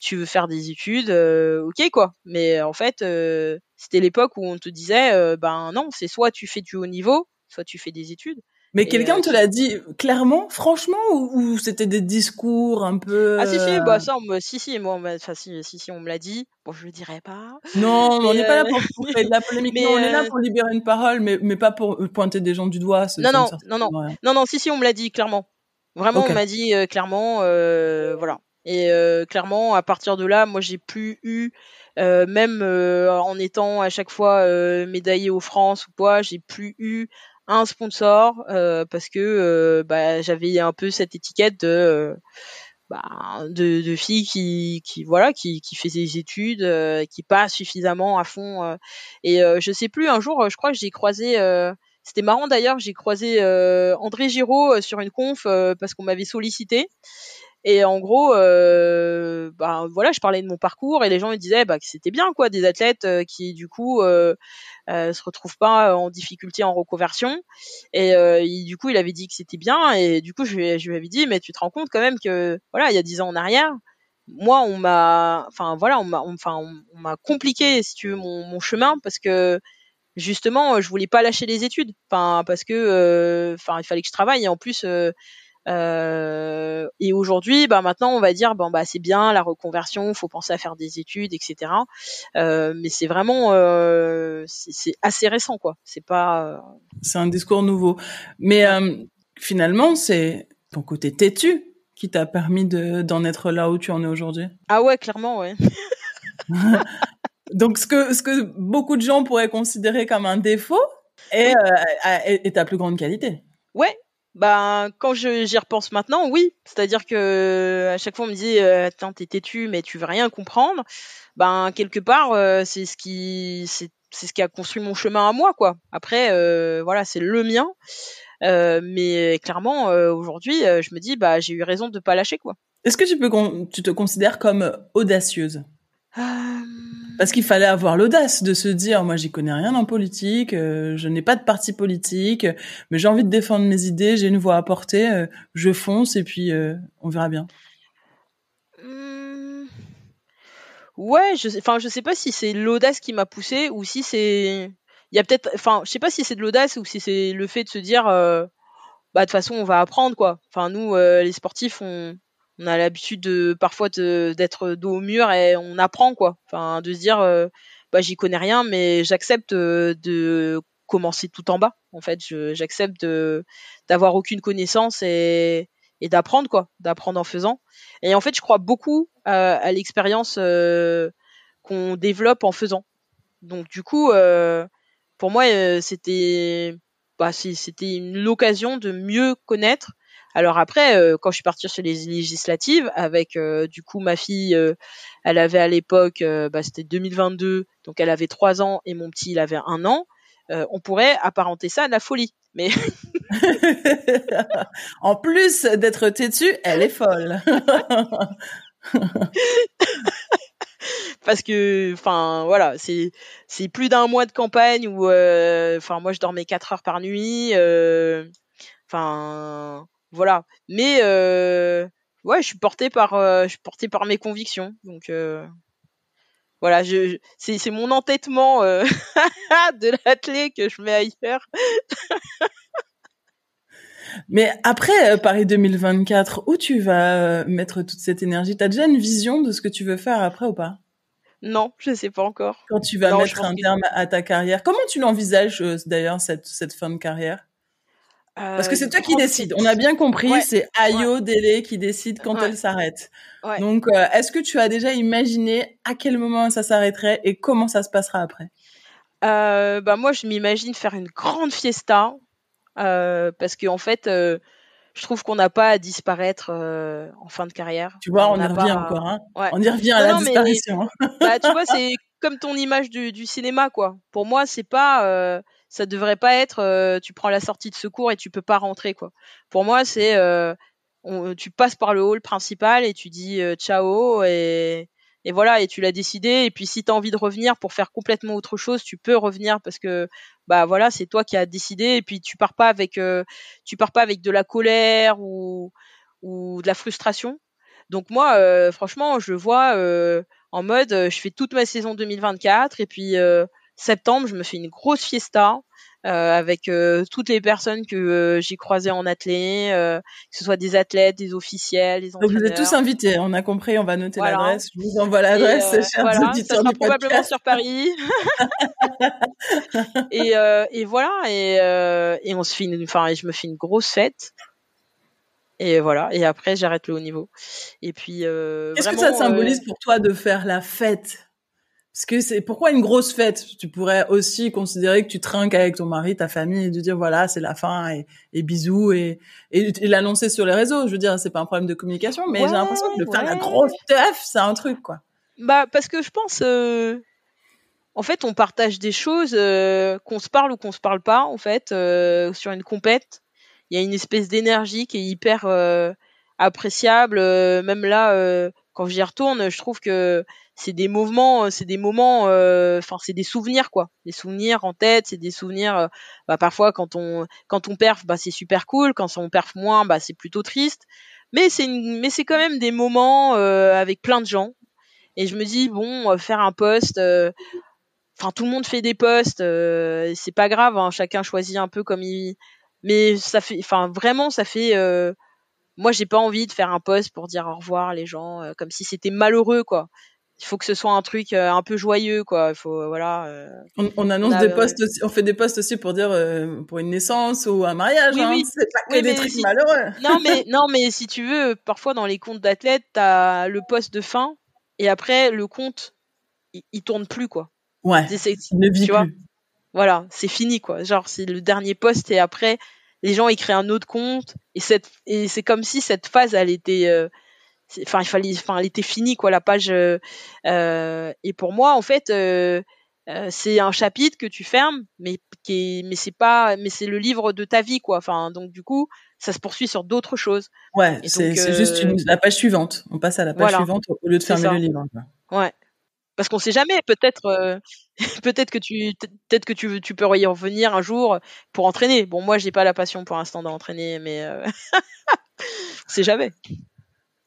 tu veux faire des études, ok quoi. Mais en fait, c'était l'époque où on te disait, ben non, c'est soit tu fais du haut niveau, soit tu fais des études. Mais quelqu'un te l'a dit clairement, franchement, ou, c'était des discours un peu Ah si si, bah ça, on me, si si, moi, enfin si, si si, on me l'a dit. Bon, je le dirai pas. Non, on n'est pas là pour, faire de la polémique. Mais on est là pour libérer une parole, mais mais pas pour pointer des gens du doigt. Non non non non non non, si si, on me l'a dit clairement. Vraiment, on m'a dit clairement, voilà. Et euh, clairement, à partir de là, moi, j'ai plus eu, euh, même euh, en étant à chaque fois médaillé aux France ou quoi, j'ai plus eu un sponsor parce que bah, j'avais un peu cette étiquette de bah, de, de filles qui, qui voilà qui, qui fait des études qui pas suffisamment à fond et je sais plus un jour je crois que j'ai croisé c'était marrant d'ailleurs j'ai croisé André Giraud sur une conf parce qu'on m'avait sollicité et en gros, euh, bah, voilà, je parlais de mon parcours et les gens me disaient bah, que c'était bien, quoi, des athlètes euh, qui du coup euh, euh, se retrouvent pas en difficulté en reconversion. Et euh, du coup, il avait dit que c'était bien. Et du coup, je, je lui avais dit, mais tu te rends compte quand même que voilà, il y a dix ans en arrière, moi, on m'a, enfin voilà, on m'a, enfin, on, m'a compliqué, si tu veux, mon, mon chemin parce que justement, je voulais pas lâcher les études, enfin parce que, enfin, il fallait que je travaille. Et en plus euh, et aujourd'hui, bah maintenant, on va dire bon bah c'est bien la reconversion, faut penser à faire des études, etc. Euh, mais c'est vraiment euh, c'est assez récent quoi. C'est pas. C'est un discours nouveau. Mais finalement, c'est ton côté têtu qui t'a permis de d'en être là où tu en es aujourd'hui. Ah ouais, clairement, ouais. Donc ce que ce que beaucoup de gens pourraient considérer comme un défaut est, est ta plus grande qualité. Ouais, ben, quand j'y repense maintenant, oui. C'est-à-dire que à chaque fois on me dit euh, attends t'es têtu mais tu veux rien comprendre. Ben quelque part euh, c'est ce qui c'est ce qui a construit mon chemin à moi quoi. Après euh, voilà c'est le mien. mais clairement aujourd'hui je me dis bah j'ai eu raison de pas lâcher quoi. Est-ce que tu peux tu te considères comme audacieuse? Parce qu'il fallait avoir l'audace de se dire, moi, j'y connais rien en politique, euh, je n'ai pas de parti politique, mais j'ai envie de défendre mes idées, j'ai une voix à porter, euh, je fonce et puis euh, on verra bien. Mmh. Ouais, je, enfin, je sais pas si c'est l'audace qui m'a poussé ou si c'est, il y a peut-être, enfin, je sais pas si c'est de l'audace ou si c'est le fait de se dire, bah de toute façon, on va apprendre quoi. Enfin, nous, les sportifs, on on a l'habitude de parfois d'être dos au mur et on apprend quoi. Enfin, de se dire, euh, bah j'y connais rien, mais j'accepte euh, de commencer tout en bas. En fait, j'accepte d'avoir aucune connaissance et, d'apprendre quoi, d'apprendre en faisant. Et en fait, je crois beaucoup à, l'expérience euh, qu'on développe en faisant. Donc du coup, pour moi, c'était bah, c'était l'occasion de mieux connaître alors après, euh, quand je suis partie sur les législatives, avec euh, du coup ma fille, euh, elle avait à l'époque, bah, c'était 2022, donc elle avait trois ans et mon petit il avait un an. on pourrait apparenter ça à de la folie, mais en plus d'être têtue, elle est folle. parce que enfin voilà c'est c'est plus d'un mois de campagne où enfin moi je dormais quatre heures par nuit enfin voilà. Mais euh, ouais, je suis portée par, euh, je suis portée par mes convictions. Donc, euh, voilà, je, c'est, c'est mon entêtement de l'athlète que je mets ailleurs. Mais après Paris 2024, où tu vas mettre toute cette énergie? T'as déjà une vision de ce que tu veux faire après ou pas? Non, je sais pas encore. Quand tu vas mettre un terme à ta carrière, comment tu l'envisages d'ailleurs cette, cette fin de carrière? Parce que c'est toi qui décides. On a bien compris, c'est Ayo Dele qui décide quand elle s'arrête. Donc, euh, est-ce que tu as déjà imaginé à quel moment ça s'arrêterait et comment ça se passera après? Euh, Bah moi, je m'imagine faire une grande fiesta euh, parce qu'en en fait, je trouve qu'on n'a pas à disparaître en fin de carrière. Tu vois, on, y revient encore. Hein on y revient à la disparition. bah, tu vois, c'est comme ton image du, du, cinéma, quoi. Pour moi, c'est pas ça devrait pas être euh, tu prends la sortie de secours et tu peux pas rentrer quoi. Pour moi, c'est euh, tu passes par le hall principal et tu dis euh, ciao et et voilà et tu l'as décidé et puis si tu as envie de revenir pour faire complètement autre chose, tu peux revenir parce que bah voilà, c'est toi qui as décidé et puis tu pars pas avec tu pars pas avec de la colère ou ou de la frustration. Donc moi franchement, je vois en mode je fais toute ma saison 2024 et puis septembre, je me fais une grosse fiesta euh, avec euh, toutes les personnes que euh, j'ai croisées en athlée, que ce soit des athlètes, des officiels, des entraîneurs. Donc vous êtes tous invités, on a compris, on va noter l'adresse. Je vous envoie l'adresse, chers voilà, auditeurs ça sera probablement sur Paris. et, et voilà, et, et on se fait une, enfin, je me fais une grosse fête. Et voilà. Et après, j'arrête le haut niveau. Et puis. Qu'est-ce que ça symbolise pour toi de faire la fête? Parce que c'est pourquoi une grosse fête? Tu pourrais aussi considérer que tu trinques avec ton mari, ta famille, et de dire voilà c'est la fin et, et bisous et, et, l'annoncer sur les réseaux. Je veux dire c'est pas un problème de communication, mais j'ai l'impression que de faire la grosse teuf, c'est un truc quoi. Bah parce que je pense, euh, en fait on partage des choses euh, qu'on se parle ou qu'on se parle pas en fait euh, sur une compète. Il y a une espèce d'énergie qui est hyper appréciable. même là quand j'y retourne, je trouve que c'est des mouvements, euh, c'est des moments, euh, enfin c'est des souvenirs quoi, des souvenirs en tête, c'est des souvenirs. Euh, bah, parfois quand on quand on perf, bah c'est super cool, quand on perf moins, bah c'est plutôt triste. Mais c'est mais c'est quand même des moments avec plein de gens. Et je me dis bon, faire un poste. Enfin, tout le monde fait des posts, c'est pas grave, hein, chacun choisit un peu comme il. Mais ça fait, enfin vraiment, ça fait moi j'ai pas envie de faire un post pour dire au revoir les gens comme si c'était malheureux quoi. Il faut que ce soit un truc euh, un peu joyeux quoi. Il faut voilà euh, on, annonce des posts aussi, on fait des posts aussi pour dire euh, pour une naissance ou un mariage oui, hein. oui. c'est pas que des trucs malheureux. Non mais non mais si tu veux parfois dans les comptes d'athlètes t'as le poste de fin et après le compte il, tourne plus quoi. Ouais. Ne vit tu plus. voilà c'est fini quoi. Genre c'est le dernier poste et après les gens ils créent un autre compte et cette et c'est comme si cette phase elle était enfin il fallait enfin elle était finie quoi la page euh, euh, et pour moi en fait euh, c'est un chapitre que tu fermes mais qui est, mais c'est pas mais c'est le livre de ta vie quoi. Enfin donc du coup ça se poursuit sur d'autres choses. Ouais c'est juste une, la page suivante. On passe à la page suivante au lieu de fermer le livre ouais parce qu'on sait jamais peut-être peut-être que tu peut-être que tu tu peux y revenir un jour pour entraîner bon moi j'ai pas la passion pour l'instant d'entraîner mais on sait jamais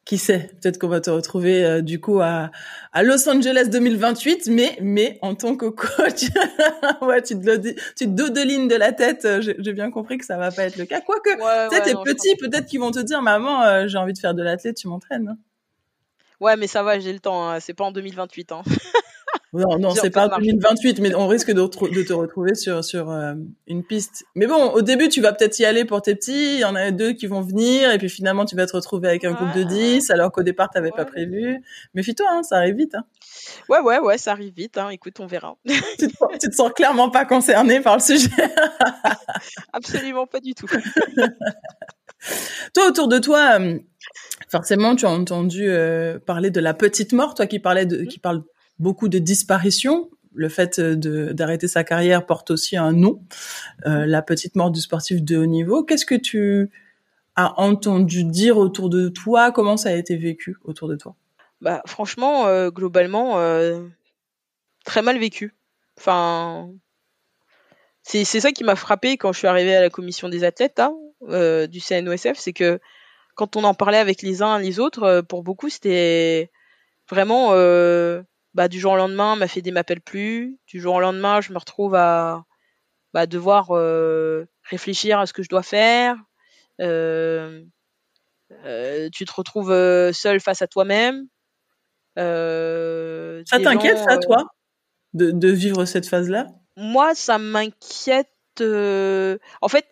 qui sait, peut-être qu'on va te retrouver euh, du coup à, à Los Angeles 2028, mais mais en tant que coach, ouais, tu te, tu te dodelines de la tête. Euh, j'ai bien compris que ça va pas être le cas. Quoique, ouais, t'es petit, peut-être qu'ils vont te dire, maman, euh, j'ai envie de faire de l'athlète, tu m'entraînes. Ouais, mais ça va, j'ai le temps. Hein. C'est pas en 2028. Hein. Non, non, c'est pas 2028, mais on risque de, de te retrouver sur sur euh, une piste. Mais bon, au début, tu vas peut-être y aller pour tes petits. Il y en a deux qui vont venir, et puis finalement, tu vas te retrouver avec un groupe de 10, alors qu'au départ, t'avais n'avais pas prévu. Méfie-toi, hein, ça arrive vite. Hein. Ouais, ouais, ouais, ça arrive vite. Hein. Écoute, on verra. tu, te, tu te sens clairement pas concerné par le sujet. Absolument pas du tout. Toi, autour de toi. Euh, forcément, tu as entendu euh, parler de la petite mort, toi qui parlais de, qui parle beaucoup de disparitions. Le fait d'arrêter sa carrière porte aussi un nom, euh, la petite mort du sportif de haut niveau. Qu'est-ce que tu as entendu dire autour de toi? Comment ça a été vécu autour de toi? Bah franchement, euh, globalement, euh, très mal vécu. Enfin, c'est ça qui m'a frappé quand je suis arrivée à la commission des athlètes hein, du CNOSF, c'est que quand on en parlait avec les uns et les autres, pour beaucoup c'était vraiment bah, du jour au lendemain, ma fédé m'appelle plus. Du jour au lendemain, je me retrouve à bah, devoir euh, réfléchir à ce que je dois faire. Euh, euh, tu te retrouves seul face à toi-même. ça t'inquiète, ça, toi, de, de vivre cette phase-là? Moi, ça m'inquiète. En fait,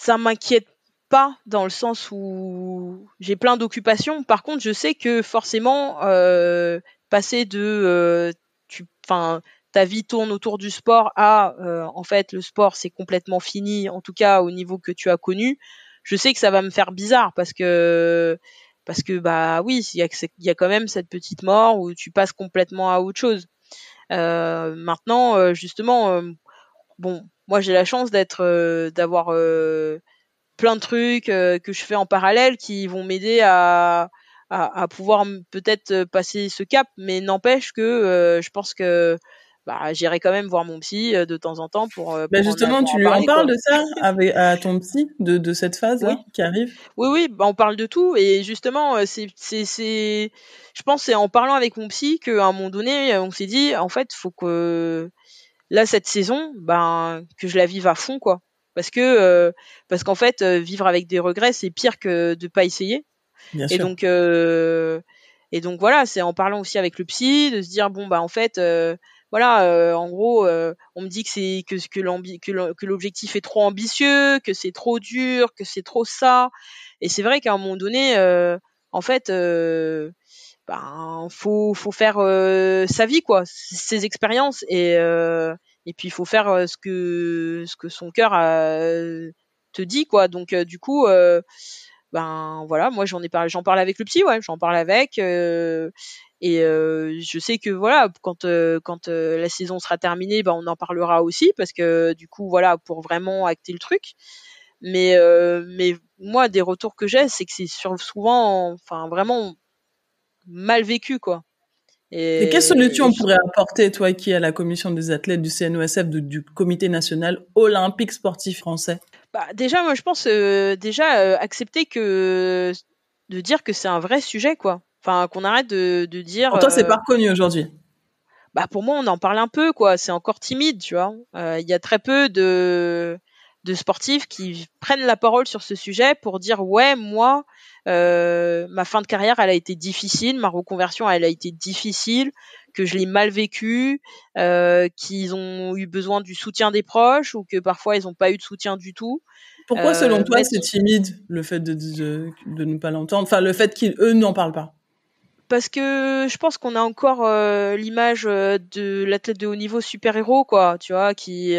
ça m'inquiète pas dans le sens où j'ai plein d'occupations. Par contre, je sais que forcément, euh, passer de, euh, tu, enfin, ta vie tourne autour du sport à, euh, en fait, le sport c'est complètement fini, en tout cas au niveau que tu as connu. Je sais que ça va me faire bizarre parce que parce que bah oui, il y a, y a quand même cette petite mort où tu passes complètement à autre chose. Euh, maintenant, justement, bon, moi j'ai la chance d'être, d'avoir plein de trucs euh, que je fais en parallèle qui vont m'aider à, à, pouvoir peut-être euh, passer ce cap, mais n'empêche que euh, je pense que bah, j'irai quand même voir mon psy de temps en temps pour. Bah, justement, tu lui en parles de ça avec, à ton psy, de, de cette phase là qui arrive? Oui, oui, bah, on parle de tout et justement, c'est, c'est, c'est, je pense c'est en parlant avec mon psy qu'à un moment donné, on s'est dit, en fait, faut que là cette saison, ben que je la vive à fond quoi. Parce que euh, parce qu'en fait euh, vivre avec des regrets c'est pire que de pas essayer. Et donc euh, et donc voilà c'est en parlant aussi avec le psy de se dire bon bah en fait voilà en gros on me dit que c'est que que l'objectif est trop ambitieux que c'est trop dur que c'est trop ça. Et c'est vrai qu'à un moment donné en fait ben faut faut faire sa vie quoi ses expériences et et puis il faut faire euh, ce que ce que son cœur euh, te dit quoi. Donc euh, du coup ben voilà moi j'en ai parlé j'en parle avec le psy ouais j'en parle avec et je sais que voilà quand quand la saison sera terminée ben on en parlera aussi parce que du coup voilà pour vraiment acter le truc. Mais mais moi des retours que j'ai c'est que c'est souvent enfin vraiment mal vécu quoi et, quelle solution on pourrait apporter, toi qui es à la commission des athlètes du CNOSF, du Comité national olympique sportif français? Bah, Déjà, moi, je pense euh, déjà euh, accepter que de dire que c'est un vrai sujet, quoi. Enfin, qu'on arrête de, de dire. Pour toi, c'est euh, pas reconnu aujourd'hui? Bah, pour moi, on en parle un peu, quoi. C'est encore timide, tu vois. Il y a très peu de de sportifs qui prennent la parole sur ce sujet pour dire ouais moi euh, ma fin de carrière elle a été difficile ma reconversion elle a été difficile que je l'ai mal vécue euh, qu'ils ont eu besoin du soutien des proches ou que parfois ils n'ont pas eu de soutien du tout. Pourquoi selon euh, toi c'est timide le fait de, de, de ne pas l'entendre? Enfin le fait qu'ils eux n'en parlent pas. Parce que je pense qu'on a encore l'image de l'athlète de haut niveau super héros quoi tu vois qui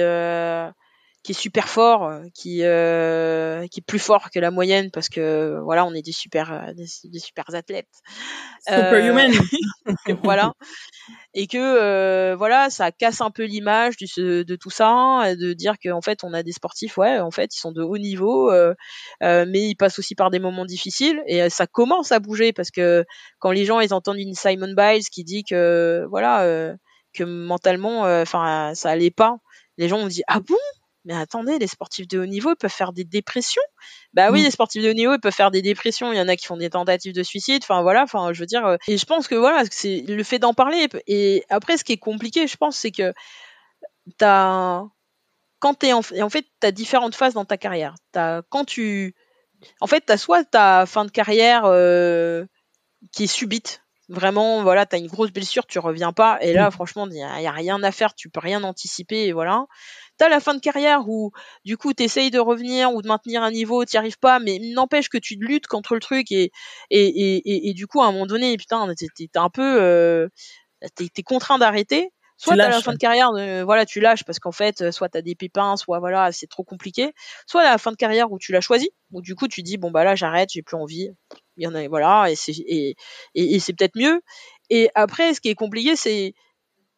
qui est super fort, euh, qui euh, qui est plus fort que la moyenne parce que voilà, on est des super euh, des, super athlètes. Superhuman. Euh, voilà. Et que voilà, ça casse un peu l'image de tout ça, de dire qu'en fait on a des sportifs, ouais, en fait ils sont de haut niveau, mais ils passent aussi par des moments difficiles et ça commence à bouger parce que quand les gens ils entendent une Simon Biles qui dit que voilà que mentalement, enfin ça allait pas, les gens ont dit ah bon? Mais attendez, les sportifs de haut niveau peuvent faire des dépressions. Bah oui, mm. les sportifs de haut niveau ils peuvent faire des dépressions. Il y en a qui font des tentatives de suicide. Enfin voilà. Enfin, je veux dire. Euh, et je pense que voilà, c'est le fait d'en parler. Et après, ce qui est compliqué, je pense, c'est que t'as quand t'es en, en fait, t'as différentes phases dans ta carrière. T'as quand tu, en fait, t'as soit ta fin de carrière euh, qui est subite. Vraiment, voilà, t'as une grosse blessure, tu reviens pas, et là, mm. franchement, il y, a rien à faire, tu peux rien anticiper, et voilà t'as la fin de carrière où du coup t'essayes de revenir ou de maintenir un niveau, t'y arrives pas, mais n'empêche que tu luttes contre le truc et et, et, et, du coup à un moment donné, putain, t'es un peu, euh, t'es contraint d'arrêter. Soit à la fin de carrière, voilà, tu lâches parce qu'en fait, soit t'as des pépins, soit voilà, c'est trop compliqué. Soit à la fin de carrière où tu l'as choisi, où du coup tu dis bon bah là j'arrête, j'ai plus envie. Il y en a, voilà, et c'est et, et, et c'est peut-être mieux. Et après, ce qui est compliqué, c'est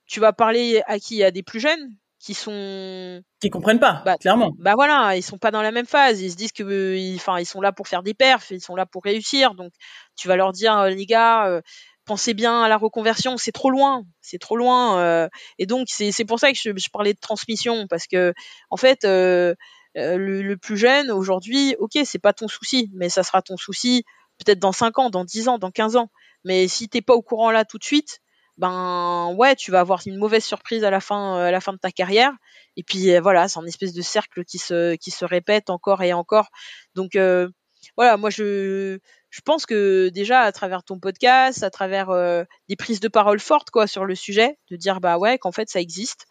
tu vas parler à qui? À des plus jeunes? Qui sont qui comprennent pas bah, clairement. bah voilà ils sont pas dans la même phase. Ils se disent que enfin ils, sont là pour faire des perfs ils sont là pour réussir. Donc tu vas leur dire euh, les gars euh, pensez bien à la reconversion c'est trop loin c'est trop loin euh, et donc c'est c'est pour ça que je, je, parlais de transmission parce que en fait le, le, plus jeune aujourd'hui ok c'est pas ton souci mais ça sera ton souci peut-être dans 5 ans dans 10 ans dans 15 ans. Mais si t'es pas au courant là tout de suite ben ouais, tu vas avoir une mauvaise surprise à la fin, à la fin de ta carrière. Et puis voilà, c'est un espèce de cercle qui se qui se répète encore et encore. Donc voilà, moi je je pense que déjà à travers ton podcast, à travers des prises de parole fortes quoi sur le sujet, de dire bah ouais qu'en fait ça existe,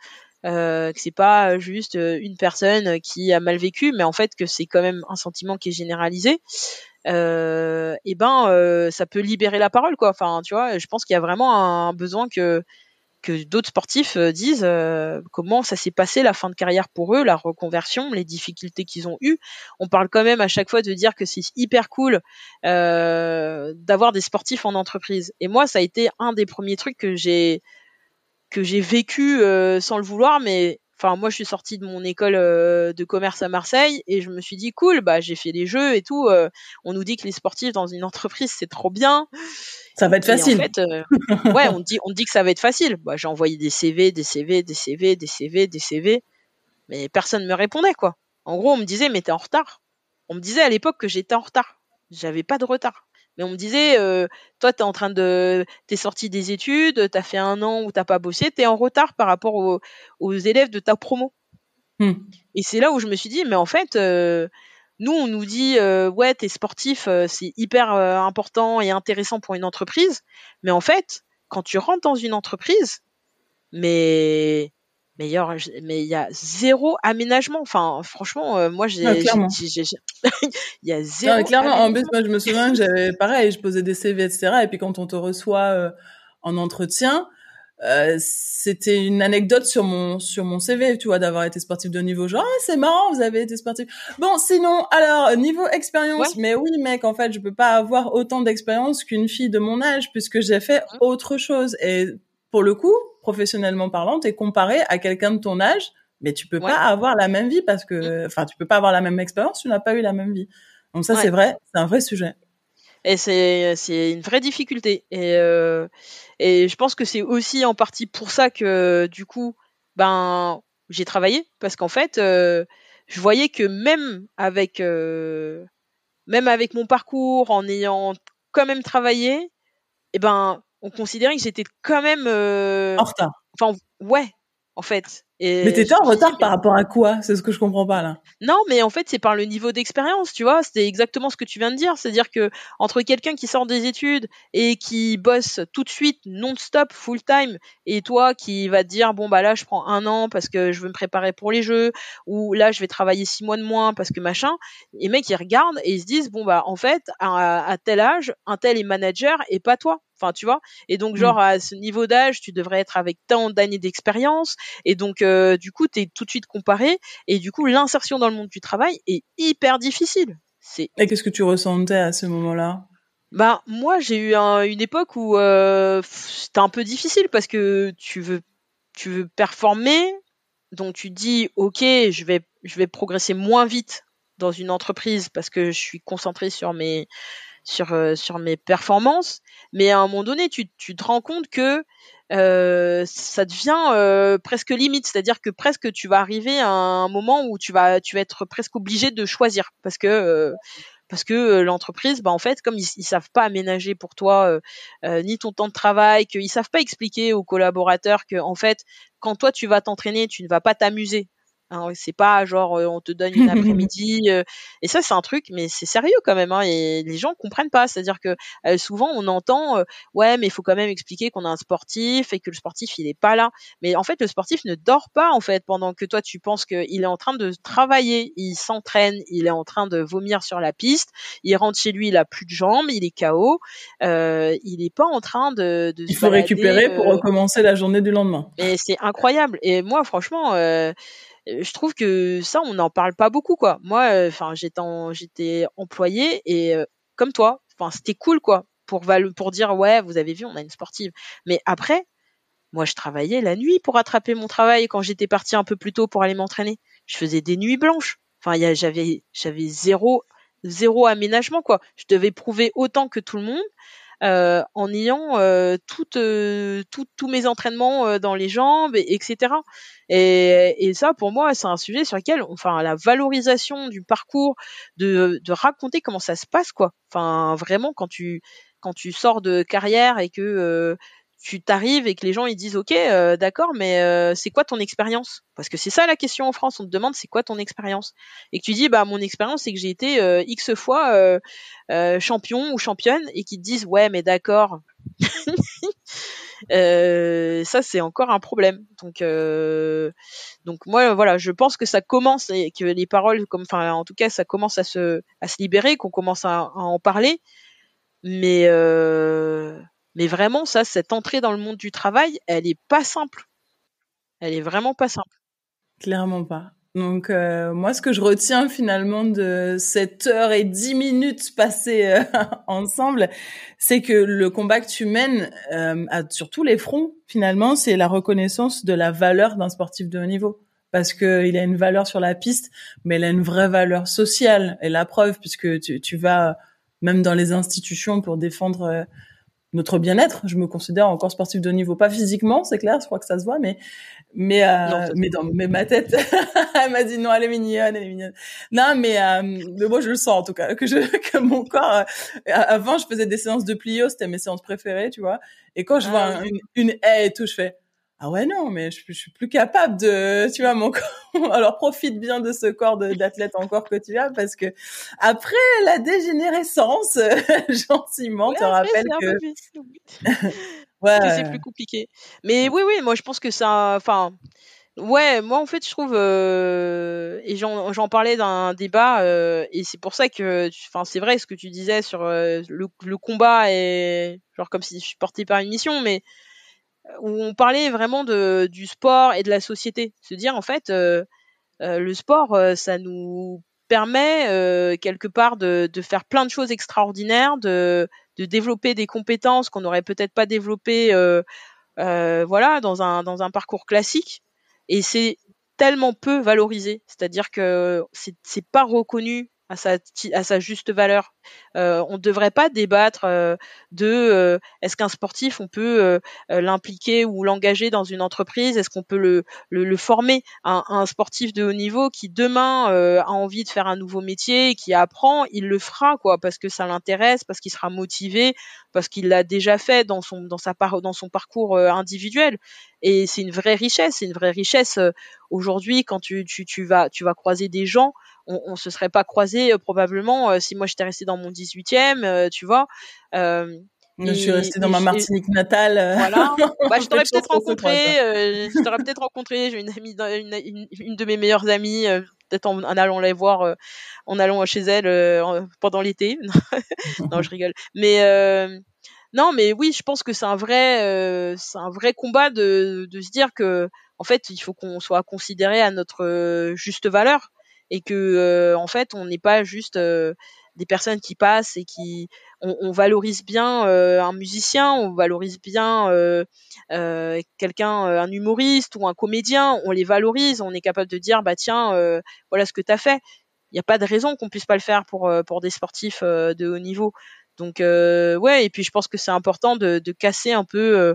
euh, que c'est pas juste une personne qui a mal vécu, mais en fait que c'est quand même un sentiment qui est généralisé. Euh, et ben euh, ça peut libérer la parole quoi. Enfin tu vois, je pense qu'il y a vraiment un besoin que que d'autres sportifs euh, disent euh, comment ça s'est passé la fin de carrière pour eux, la reconversion, les difficultés qu'ils ont eues. On parle quand même à chaque fois de dire que c'est hyper cool euh, d'avoir des sportifs en entreprise. Et moi, ça a été un des premiers trucs que j'ai que j'ai vécu euh, sans le vouloir, mais enfin moi je suis sortie de mon école euh, de commerce à Marseille et je me suis dit cool, bah j'ai fait des jeux et tout. Euh, on nous dit que les sportifs dans une entreprise c'est trop bien. Ça va être facile. En fait, ouais, on dit on dit que ça va être facile. Bah, j'ai envoyé des CV, des CV, des CV, des CV, des CV, mais personne me répondait quoi. En gros, on me disait mais t'es en retard. On me disait à l'époque que j'étais en retard. J'avais pas de retard. Mais on me disait, euh, toi, t'es en train de, t'es sorti des études, t'as fait un an où t'as pas bossé, t'es en retard par rapport aux, élèves de ta promo. Hmm. Et c'est là où je me suis dit, mais en fait, euh, nous, on nous dit, euh, ouais, t'es sportif, c'est hyper important et intéressant pour une entreprise. Mais en fait, quand tu rentres dans une entreprise, mais mais il y a zéro aménagement. Enfin, franchement, euh, moi, j'ai, il y a zéro. clairement, en plus, moi, je me souviens que j'avais pareil, je posais des CV, etc. Et puis quand on te reçoit euh, en entretien, euh, c'était une anecdote sur mon sur mon CV, tu vois, d'avoir été sportif de niveau. Genre, ah, c'est marrant, vous avez été sportif. Bon, sinon, alors niveau expérience, mais oui, mec, en fait, je peux pas avoir autant d'expérience qu'une fille de mon âge puisque j'ai fait mmh. autre chose. Et pour le coup, professionnellement parlant, t'es comparé à quelqu'un de ton âge, mais tu peux pas avoir la même vie parce que, mm. enfin, tu peux pas avoir la même expérience, tu n'as pas eu la même vie. Donc ça, c'est vrai, c'est un vrai sujet. Et c'est c'est une vraie difficulté. Et euh, et je pense que c'est aussi en partie pour ça que du coup, ben j'ai travaillé parce qu'en fait, euh, je voyais que même avec euh, même avec mon parcours, en ayant quand même travaillé, et eh ben on considérait que j'étais quand même euh, en retard. Enfin, ouais, en fait. Et mais t'étais en retard par rapport à quoi? C'est ce que je comprends pas là. Non, mais en fait, c'est par le niveau d'expérience, tu vois. C'était exactement ce que tu viens de dire. C'est-à-dire que entre quelqu'un qui sort des études et qui bosse tout de suite, non-stop, full-time, et toi qui va te dire, bon, bah là, je prends un an parce que je veux me préparer pour les jeux, ou là, je vais travailler six mois de moins parce que machin, les mecs, ils regardent et ils se disent, bon, bah, en fait, à, à tel âge, un tel est manager et pas toi. Enfin, tu vois. Et donc, genre, mmh. à ce niveau d'âge, tu devrais être avec tant d'années d'expérience. Et donc, euh, du coup, tu es tout de suite comparé. Et du coup, l'insertion dans le monde du travail est hyper difficile. C'est... Et qu'est-ce que tu ressentais à ce moment-là? Bah, moi, j'ai eu une époque où euh, c'était un peu difficile parce que tu veux, tu veux performer. Donc, tu dis, OK, je vais, je vais progresser moins vite dans une entreprise parce que je suis concentré sur mes sur euh, sur mes performances mais à un moment donné tu, tu te rends compte que euh, ça devient euh, presque limite. C'est-à-dire que presque tu vas arriver à un moment où tu vas tu vas être presque obligé de choisir. Parce que parce que l'entreprise, bah en fait, comme ils, ils savent pas aménager pour toi ni ton temps de travail, qu'ils savent pas expliquer aux collaborateurs que en fait, quand toi tu vas t'entraîner, tu ne vas pas t'amuser, Hein, c'est pas genre on te donne une après-midi et ça c'est un truc mais c'est sérieux quand même hein, et les gens comprennent pas. C'est-à-dire que souvent on entend ouais mais il faut quand même expliquer qu'on a un sportif et que le sportif il est pas là mais en fait le sportif ne dort pas en fait pendant que toi tu penses qu'il est en train de travailler. Il s'entraîne il est en train de vomir sur la piste. Il rentre chez lui il a plus de jambes il est KO euh, il est pas en train de, de il faut récupérer pour recommencer la journée du lendemain. Mais c'est incroyable. Et moi franchement euh, je trouve que ça on n'en parle pas beaucoup quoi. Moi enfin j'étais j'étais employée et comme toi enfin c'était cool quoi pour pour dire ouais vous avez vu on a une sportive. Mais après moi je travaillais la nuit pour attraper mon travail quand j'étais partie un peu plus tôt pour aller m'entraîner. Je faisais des nuits blanches. Enfin j'avais j'avais zéro zéro aménagement quoi. Je devais prouver autant que tout le monde euh, en ayant euh, euh, tous mes entraînements dans les jambes, etc. Et, et ça, pour moi, c'est un sujet sur lequel, enfin, la valorisation du parcours, de, de raconter comment ça se passe, quoi. Enfin, vraiment, quand tu quand tu sors de carrière et que tu t'arrives et que les gens ils disent ok euh, d'accord mais euh, c'est quoi ton expérience? Parce que c'est ça la question en France. On te demande c'est quoi ton expérience? Et que tu dis bah mon expérience c'est que j'ai été euh, x fois champion ou championne et qu'ils te disent ouais mais d'accord. Ça c'est encore un problème. Donc donc moi voilà je pense que ça commence et que les paroles comme enfin en tout cas ça commence à se à se libérer qu'on commence à, à, en parler. Mais mais vraiment, ça, cette entrée dans le monde du travail, elle est pas simple. Elle est vraiment pas simple. Clairement pas. Donc euh, moi, ce que je retiens finalement de cette heure et dix minutes passées euh, ensemble, c'est que le combat que tu mènes euh, sur tous les fronts, finalement, c'est la reconnaissance de la valeur d'un sportif de haut niveau. Parce que il a une valeur sur la piste, mais il a une vraie valeur sociale. Et la preuve, puisque tu, tu vas même dans les institutions pour défendre notre bien-être. Je me considère encore sportif de niveau, pas physiquement, c'est clair, je crois que ça se voit, mais mais euh, mais dans mais ma tête, elle m'a dit non, elle est mignonne, elle est mignonne. Non, mais euh, mais moi je le sens en tout cas que je que mon corps. Euh, avant, je faisais des séances de plio, c'était mes séances préférées, tu vois. Et quand je vois ah une, une haie et tout, je fais ah ouais non mais je, je, suis plus capable de tu vois mon corps. Alors profite bien de ce corps d'athlète encore que tu as parce que après la dégénérescence gentiment te rappelle que ouais. C'est plus compliqué. Mais oui oui moi je pense que ça enfin ouais moi en fait je trouve euh, et j'en parlais d'un débat euh, et c'est pour ça que enfin c'est vrai ce que tu disais sur euh, le, le combat et genre comme si je suis porté par une mission mais où on parlait vraiment de, du sport et de la société. Se dire en fait, euh, euh, le sport, euh, ça nous permet quelque part de, de, faire plein de choses extraordinaires, de, de développer des compétences qu'on n'aurait peut-être pas développées, voilà, dans un dans un parcours classique. Et c'est tellement peu valorisé, c'est-à-dire que c'est pas reconnu à sa, juste valeur. Euh, on ne devrait pas débattre euh, de euh, est-ce qu'un sportif on peut l'impliquer ou l'engager dans une entreprise, est-ce qu'on peut le, le, former? Un, un, sportif de haut niveau qui demain a envie de faire un nouveau métier, qui apprend, il le fera quoi parce que ça l'intéresse, parce qu'il sera motivé, parce qu'il l'a déjà fait dans son dans sa part dans son parcours individuel. Et c'est une vraie richesse, c'est une vraie richesse aujourd'hui quand tu, tu, tu vas tu vas croiser des gens on, on se serait pas croisé euh, probablement euh, si moi j'étais restée dans mon 18e, euh, tu vois. je suis restée dans ma Martinique natale. Voilà. bah, je t'aurais peut-être rencontré. je t'aurais peut-être rencontré. J'ai une amie, une, une, de mes meilleures amies, peut-être en, allant la voir, en allant chez elle pendant l'été. non, je rigole. Mais non, mais oui, je pense que c'est un vrai, c'est un vrai combat de, se dire que, en fait, il faut qu'on soit considéré à notre juste valeur et que euh, en fait on n'est pas juste euh, des personnes qui passent et qui on, valorise bien euh, un musicien, on valorise bien quelqu'un, un humoriste ou un comédien, on les valorise, on est capable de dire bah tiens voilà ce que tu as fait. Il n'y a pas de raison qu'on puisse pas le faire pour pour des sportifs de haut niveau. Donc ouais et puis je pense que c'est important de, de casser un peu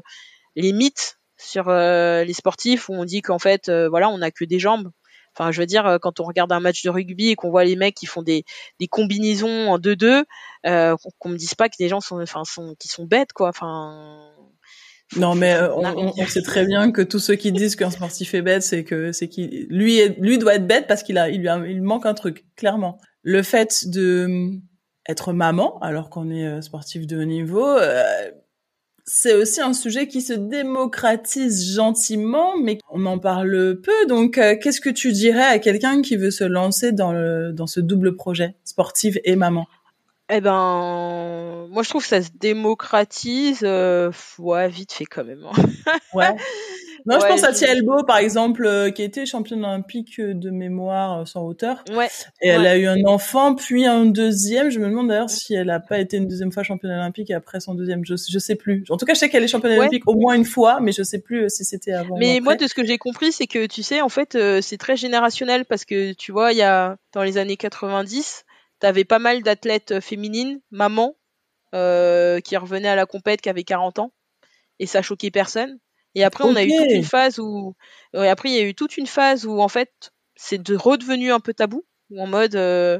les mythes sur les sportifs où on dit qu'en fait voilà on n'a que des jambes Enfin, je veux dire, euh, quand on regarde un match de rugby et qu'on voit les mecs qui font des, des combinaisons en 2-2, euh, qu'on me dise pas que des gens sont, enfin, sont, qui sont bêtes, quoi. Enfin. Non, mais euh, on, on, sait très bien que tous ceux qui disent qu'un sportif est bête, c'est que c'est qu'il lui lui doit être bête parce qu'il a il lui a, il manque un truc clairement. Le fait de être maman alors qu'on est sportif de haut niveau, euh, c'est aussi un sujet qui se démocratise gentiment, mais on en parle peu. Donc, euh, qu'est-ce que tu dirais à quelqu'un qui veut se lancer dans, dans ce double projet, sportif et maman? Eh ben, moi je trouve que ça se démocratise, euh, ouais, vite fait quand même. Hein. ouais. Non, je pense à Tia Elbo, par exemple, euh, qui était championne olympique de mémoire euh, sans hauteur. Ouais. Et elle a eu un enfant, puis un deuxième. Je me demande d'ailleurs si elle n'a pas été une deuxième fois championne olympique après son deuxième. Je, je sais plus. En tout cas, je sais qu'elle est championne olympique au moins une fois, mais je sais plus euh, si c'était avant. Mais moi, de ce que j'ai compris, c'est que tu sais, en fait, c'est très générationnel parce que tu vois, il y a dans les années 90, t'avais pas mal d'athlètes féminines, mamans, euh, qui revenaient à la compète, qui avaient 40 ans, et ça choquait personne. Et après, on a eu toute une phase où, et après, il y a eu toute une phase où, en fait, c'est de redevenu un peu tabou, ou en mode, euh,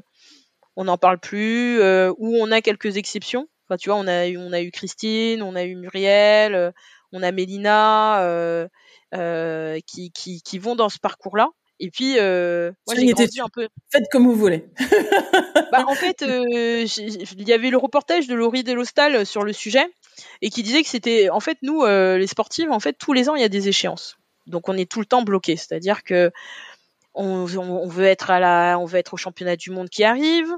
on n'en parle plus, euh, où on a quelques exceptions. Enfin, tu vois, on a eu, on a eu Christine, on a eu Muriel, euh, on a Mélina euh, euh, qui, qui, qui vont dans ce parcours-là. Et puis, euh, moi, j'ai grandi un peu. Faites comme vous voulez. bah, en fait, euh, il y avait le reportage de Laurie Delostal sur le sujet et qui disait que c'était, en fait, nous, euh, les sportifs, en fait, tous les ans, il y a des échéances. Donc, on est tout le temps bloqué. C'est-à-dire que on, on, veut être à la, on veut être au championnat du monde qui arrive.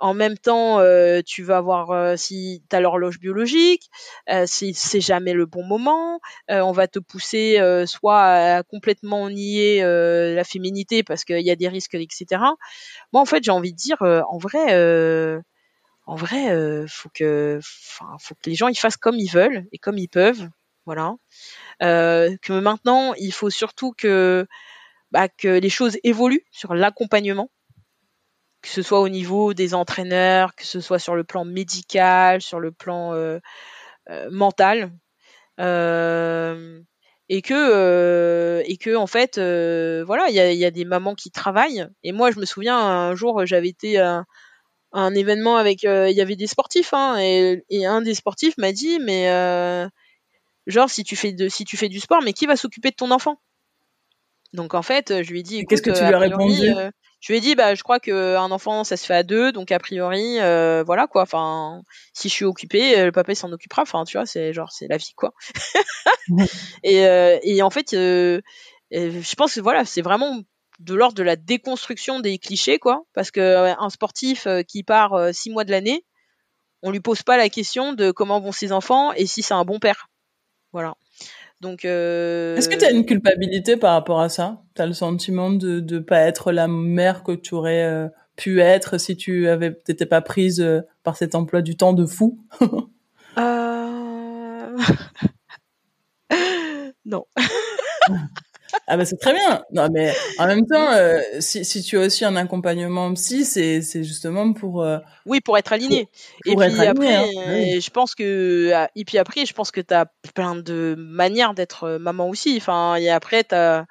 En même temps, euh, tu vas avoir euh, si tu as l'horloge biologique, euh, c'est jamais le bon moment. Euh, on va te pousser euh, soit à complètement nier la féminité parce qu'il y a des risques, etc. Moi, en fait, j'ai envie de dire, en vrai, en vrai, faut que, faut que les gens ils fassent comme ils veulent et comme ils peuvent, voilà. que maintenant, il faut surtout que bah, que les choses évoluent sur l'accompagnement, que ce soit au niveau des entraîneurs, que ce soit sur le plan médical, sur le plan euh, euh, mental, euh, et que et que en fait, voilà, il y a, y a, des mamans qui travaillent. Et moi, je me souviens un jour, j'avais été à un événement avec, il y avait des sportifs, hein, et, et un des sportifs m'a dit, mais genre si tu fais de si tu fais du sport, mais qui va s'occuper de ton enfant? Donc en fait, je lui ai dit. Qu'est-ce que tu lui as répondu? Je lui ai dit, bah, je crois qu'un enfant, ça se fait à deux, donc a priori, euh, voilà quoi. Enfin, si je suis occupée, le papa s'en occupera. Enfin, tu vois, c'est genre, c'est la vie quoi. et, euh, et en fait, je pense que voilà, c'est vraiment de l'ordre de la déconstruction des clichés quoi, parce que un sportif qui part six mois de l'année, on lui pose pas la question de comment vont ses enfants et si c'est un bon père. Voilà. Donc, euh... est-ce que tu as une culpabilité par rapport à ça? Tu as le sentiment de ne pas être la mère que tu aurais euh, pu être si tu avais t'étais pas prise euh, par cet emploi du temps de fou? Euh... Non. Ah bah c'est très bien. Non mais en même temps, euh, si, si tu as aussi un accompagnement psy, c'est c'est justement pour. Euh, oui, pour être aligné. et puis après, hein. euh, je pense que ah, et puis après, je pense que tu as plein de manières d'être maman aussi. Enfin, et après, t'as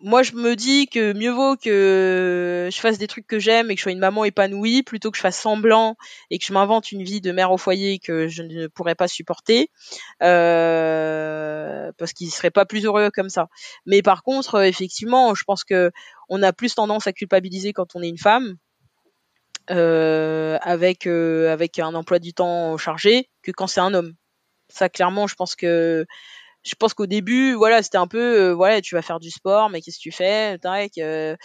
moi je me dis que mieux vaut que je fasse des trucs que j'aime et que je sois une maman épanouie plutôt que je fasse semblant et que je m'invente une vie de mère au foyer que je ne pourrais pas supporter euh, parce qu'il serait pas plus heureux comme ça. Mais par contre, euh, effectivement, je pense que on a plus tendance à culpabiliser quand on est une femme. Euh, avec euh, avec un emploi du temps chargé que quand c'est un homme. Ça clairement, je pense que je pense qu'au début, voilà, c'était un peu, euh, voilà, tu vas faire du sport, mais qu'est-ce que tu fais? Euh,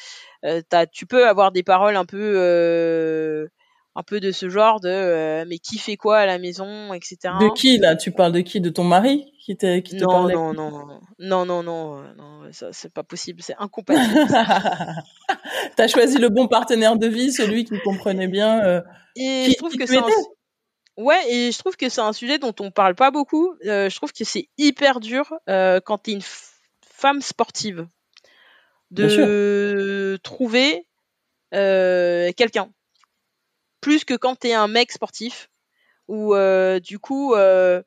euh, Tu peux avoir des paroles un peu, euh, un peu de ce genre de, euh, mais qui fait quoi à la maison, etc. De qui là? Tu parles de qui? De ton mari qui, qui te non, parlait? non, non, non, non, non, non, ça c'est pas possible, c'est incompatible. T'as choisi le bon partenaire de vie, celui qui comprenait bien. Et qui, je trouve que c'est Ouais, et je trouve que c'est un sujet dont on parle pas beaucoup. Euh, je trouve que c'est hyper dur euh, quand tu es une femme sportive de trouver euh, quelqu'un. Plus que quand tu es un mec sportif, où du coup la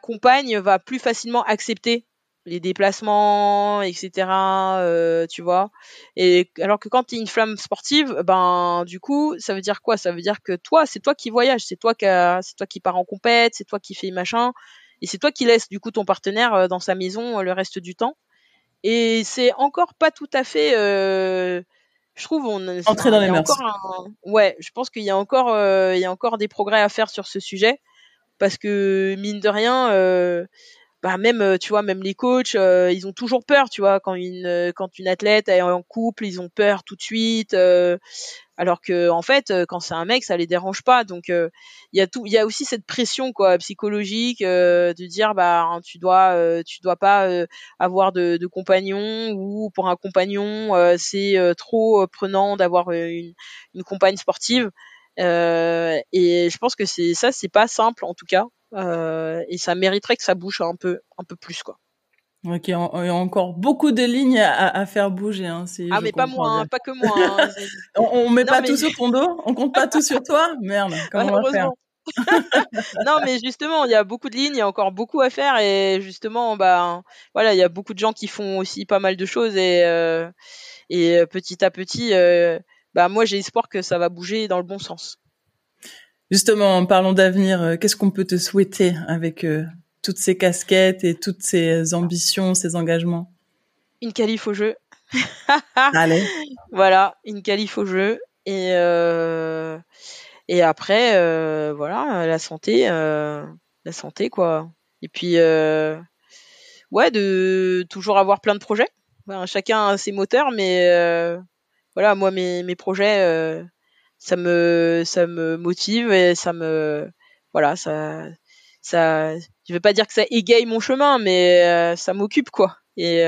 compagne va plus facilement accepter les déplacements, etc. Euh, tu vois. Et alors que quand tu es une flamme sportive, ben du coup, ça veut dire quoi? Ça veut dire que toi, c'est toi qui voyage, c'est toi qui c'est toi qui pars en compète, c'est toi qui fais machin, et c'est toi qui laisse du coup ton partenaire euh, dans sa maison euh, le reste du temps. Et c'est encore pas tout à fait. Euh, je trouve on entrer dans les mœurs. Ouais, je pense qu'il y a encore euh, il y a encore des progrès à faire sur ce sujet parce que mine de rien. Euh, bah même euh, tu vois même les coachs euh, ils ont toujours peur tu vois quand une euh, quand une athlète est en couple ils ont peur tout de suite alors que en fait quand c'est un mec ça les dérange pas. Donc il y a tout il y a aussi cette pression quoi psychologique de dire bah hein, tu dois tu dois pas avoir de, de compagnon ou pour un compagnon c'est trop prenant d'avoir une, une compagne sportive et je pense que c'est ça c'est pas simple en tout cas euh, et ça mériterait que ça bouge un peu, un peu plus, quoi. Ok, il y a encore beaucoup de lignes à, à faire bouger. Hein, si ah, mais pas moi, hein, pas que moi. Hein, on, on met non, pas mais... tout sur ton dos On compte pas tout sur toi Merde, comment on va faire? non, mais justement, il y a beaucoup de lignes, il y a encore beaucoup à faire et justement, bah, voilà, il y a beaucoup de gens qui font aussi pas mal de choses et euh, et petit à petit, euh, bah, moi, j'ai espoir que ça va bouger dans le bon sens. Justement, parlons d'avenir. Qu'est-ce qu'on peut te souhaiter avec toutes ces casquettes et toutes ces ambitions, ces engagements? Une qualif au jeu. Allez. Voilà, une qualif au jeu. Et, euh, et après, euh, voilà, la santé, euh, la santé, quoi. Et puis, ouais, de toujours avoir plein de projets. chacun a ses moteurs, mais voilà, moi, mes, projets, ça me, ça me motive et ça me, voilà, ça, ça, je vais pas dire que ça égaye mon chemin, mais ça m'occupe, quoi. Et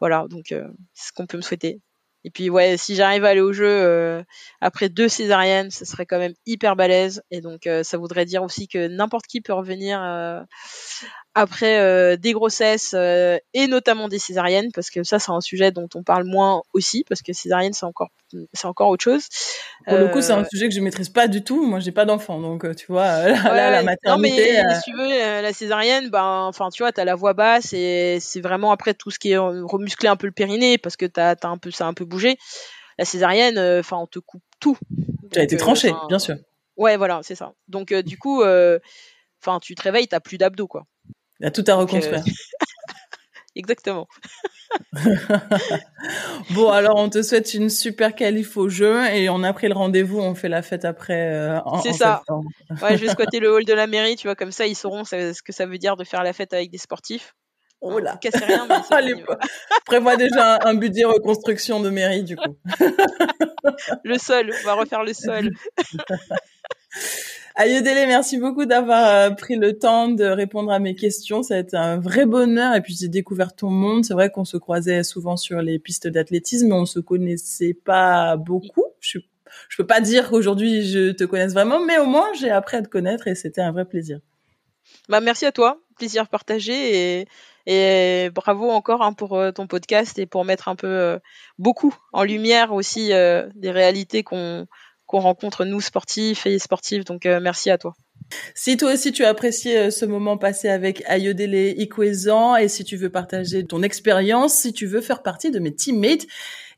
voilà, donc c'est ce qu'on peut me souhaiter. Et puis ouais, si j'arrive à aller au jeu euh, après deux césariennes, ce serait quand même hyper balèze. Et donc euh, ça voudrait dire aussi que n'importe qui peut revenir euh, après des grossesses et notamment des césariennes, parce que ça c'est un sujet dont on parle moins aussi, parce que césarienne c'est encore c'est encore autre chose. Pour le coup, c'est un sujet que je maîtrise pas du tout. Moi, j'ai pas d'enfant, donc tu vois, là, la maternité. Non, mais si tu veux, la césarienne, ben, enfin, tu vois, t'as la voix basse et c'est vraiment après tout ce qui est remuscler un peu le périnée, parce que t'as, as un peu, ça un peu bougé. La césarienne, euh, enfin, on te coupe tout. Tu as été tranché, euh, bien sûr. Ouais, voilà, c'est ça. Donc, euh, du coup, enfin, tu te réveilles, t'as plus d'abdos, quoi. A tout à reconstruire. Exactement. bon, alors on te souhaite une super qualif au jeu et on a pris le rendez-vous, on fait la fête après. c'est ça. Ouais, je vais squatter le hall de la mairie, tu vois, comme ça ils sauront ce que ça veut dire de faire la fête avec des sportifs. Oh là. rien, mais Allez, prévois déjà un budget reconstruction de mairie, du coup. le sol, on va refaire le sol. Ayodele, merci beaucoup d'avoir euh, pris le temps de répondre à mes questions. Ça a été un vrai bonheur. Et puis, j'ai découvert ton monde. C'est vrai qu'on se croisait souvent sur les pistes d'athlétisme, mais on se connaissait pas beaucoup. Je, je peux pas dire qu'aujourd'hui je te connaisse vraiment, mais au moins j'ai appris à te connaître et c'était un vrai plaisir. Bah, merci à toi. Plaisir partagé et bravo encore hein, pour euh, ton podcast et pour mettre un peu euh, beaucoup en lumière aussi des réalités qu'on qu'on rencontre nous sportifs et sportifs. Donc merci à toi. Si toi aussi tu as apprécié ce moment passé avec Ayodele Ikwezan et si tu veux partager ton expérience, si tu veux faire partie de mes teammates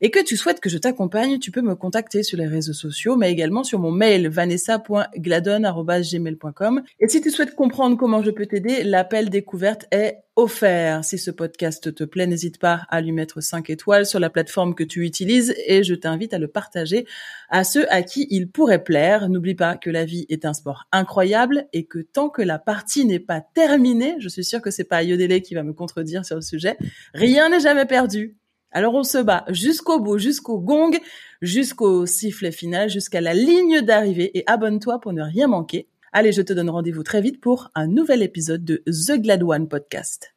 et que tu souhaites que je t'accompagne, tu peux me contacter sur les réseaux sociaux, mais également sur mon mail vanessa.gladon.gmail.com. Et si tu souhaites comprendre comment je peux t'aider, l'appel découverte est offert. Si ce podcast te plaît, n'hésite pas à lui mettre 5 étoiles sur la plateforme que tu utilises et je t'invite à le partager à ceux à qui il pourrait plaire. N'oublie pas que la vie est un sport incroyable et que tant que la partie n'est pas terminée, je suis sûre que c'est pas Yodele qui va me contredire sur le sujet, rien n'est jamais perdu. Alors on se bat jusqu'au bout, jusqu'au gong, jusqu'au sifflet final, jusqu'à la ligne d'arrivée et abonne-toi pour ne rien manquer. Allez, je te donne rendez-vous très vite pour un nouvel épisode de The Glad One Podcast.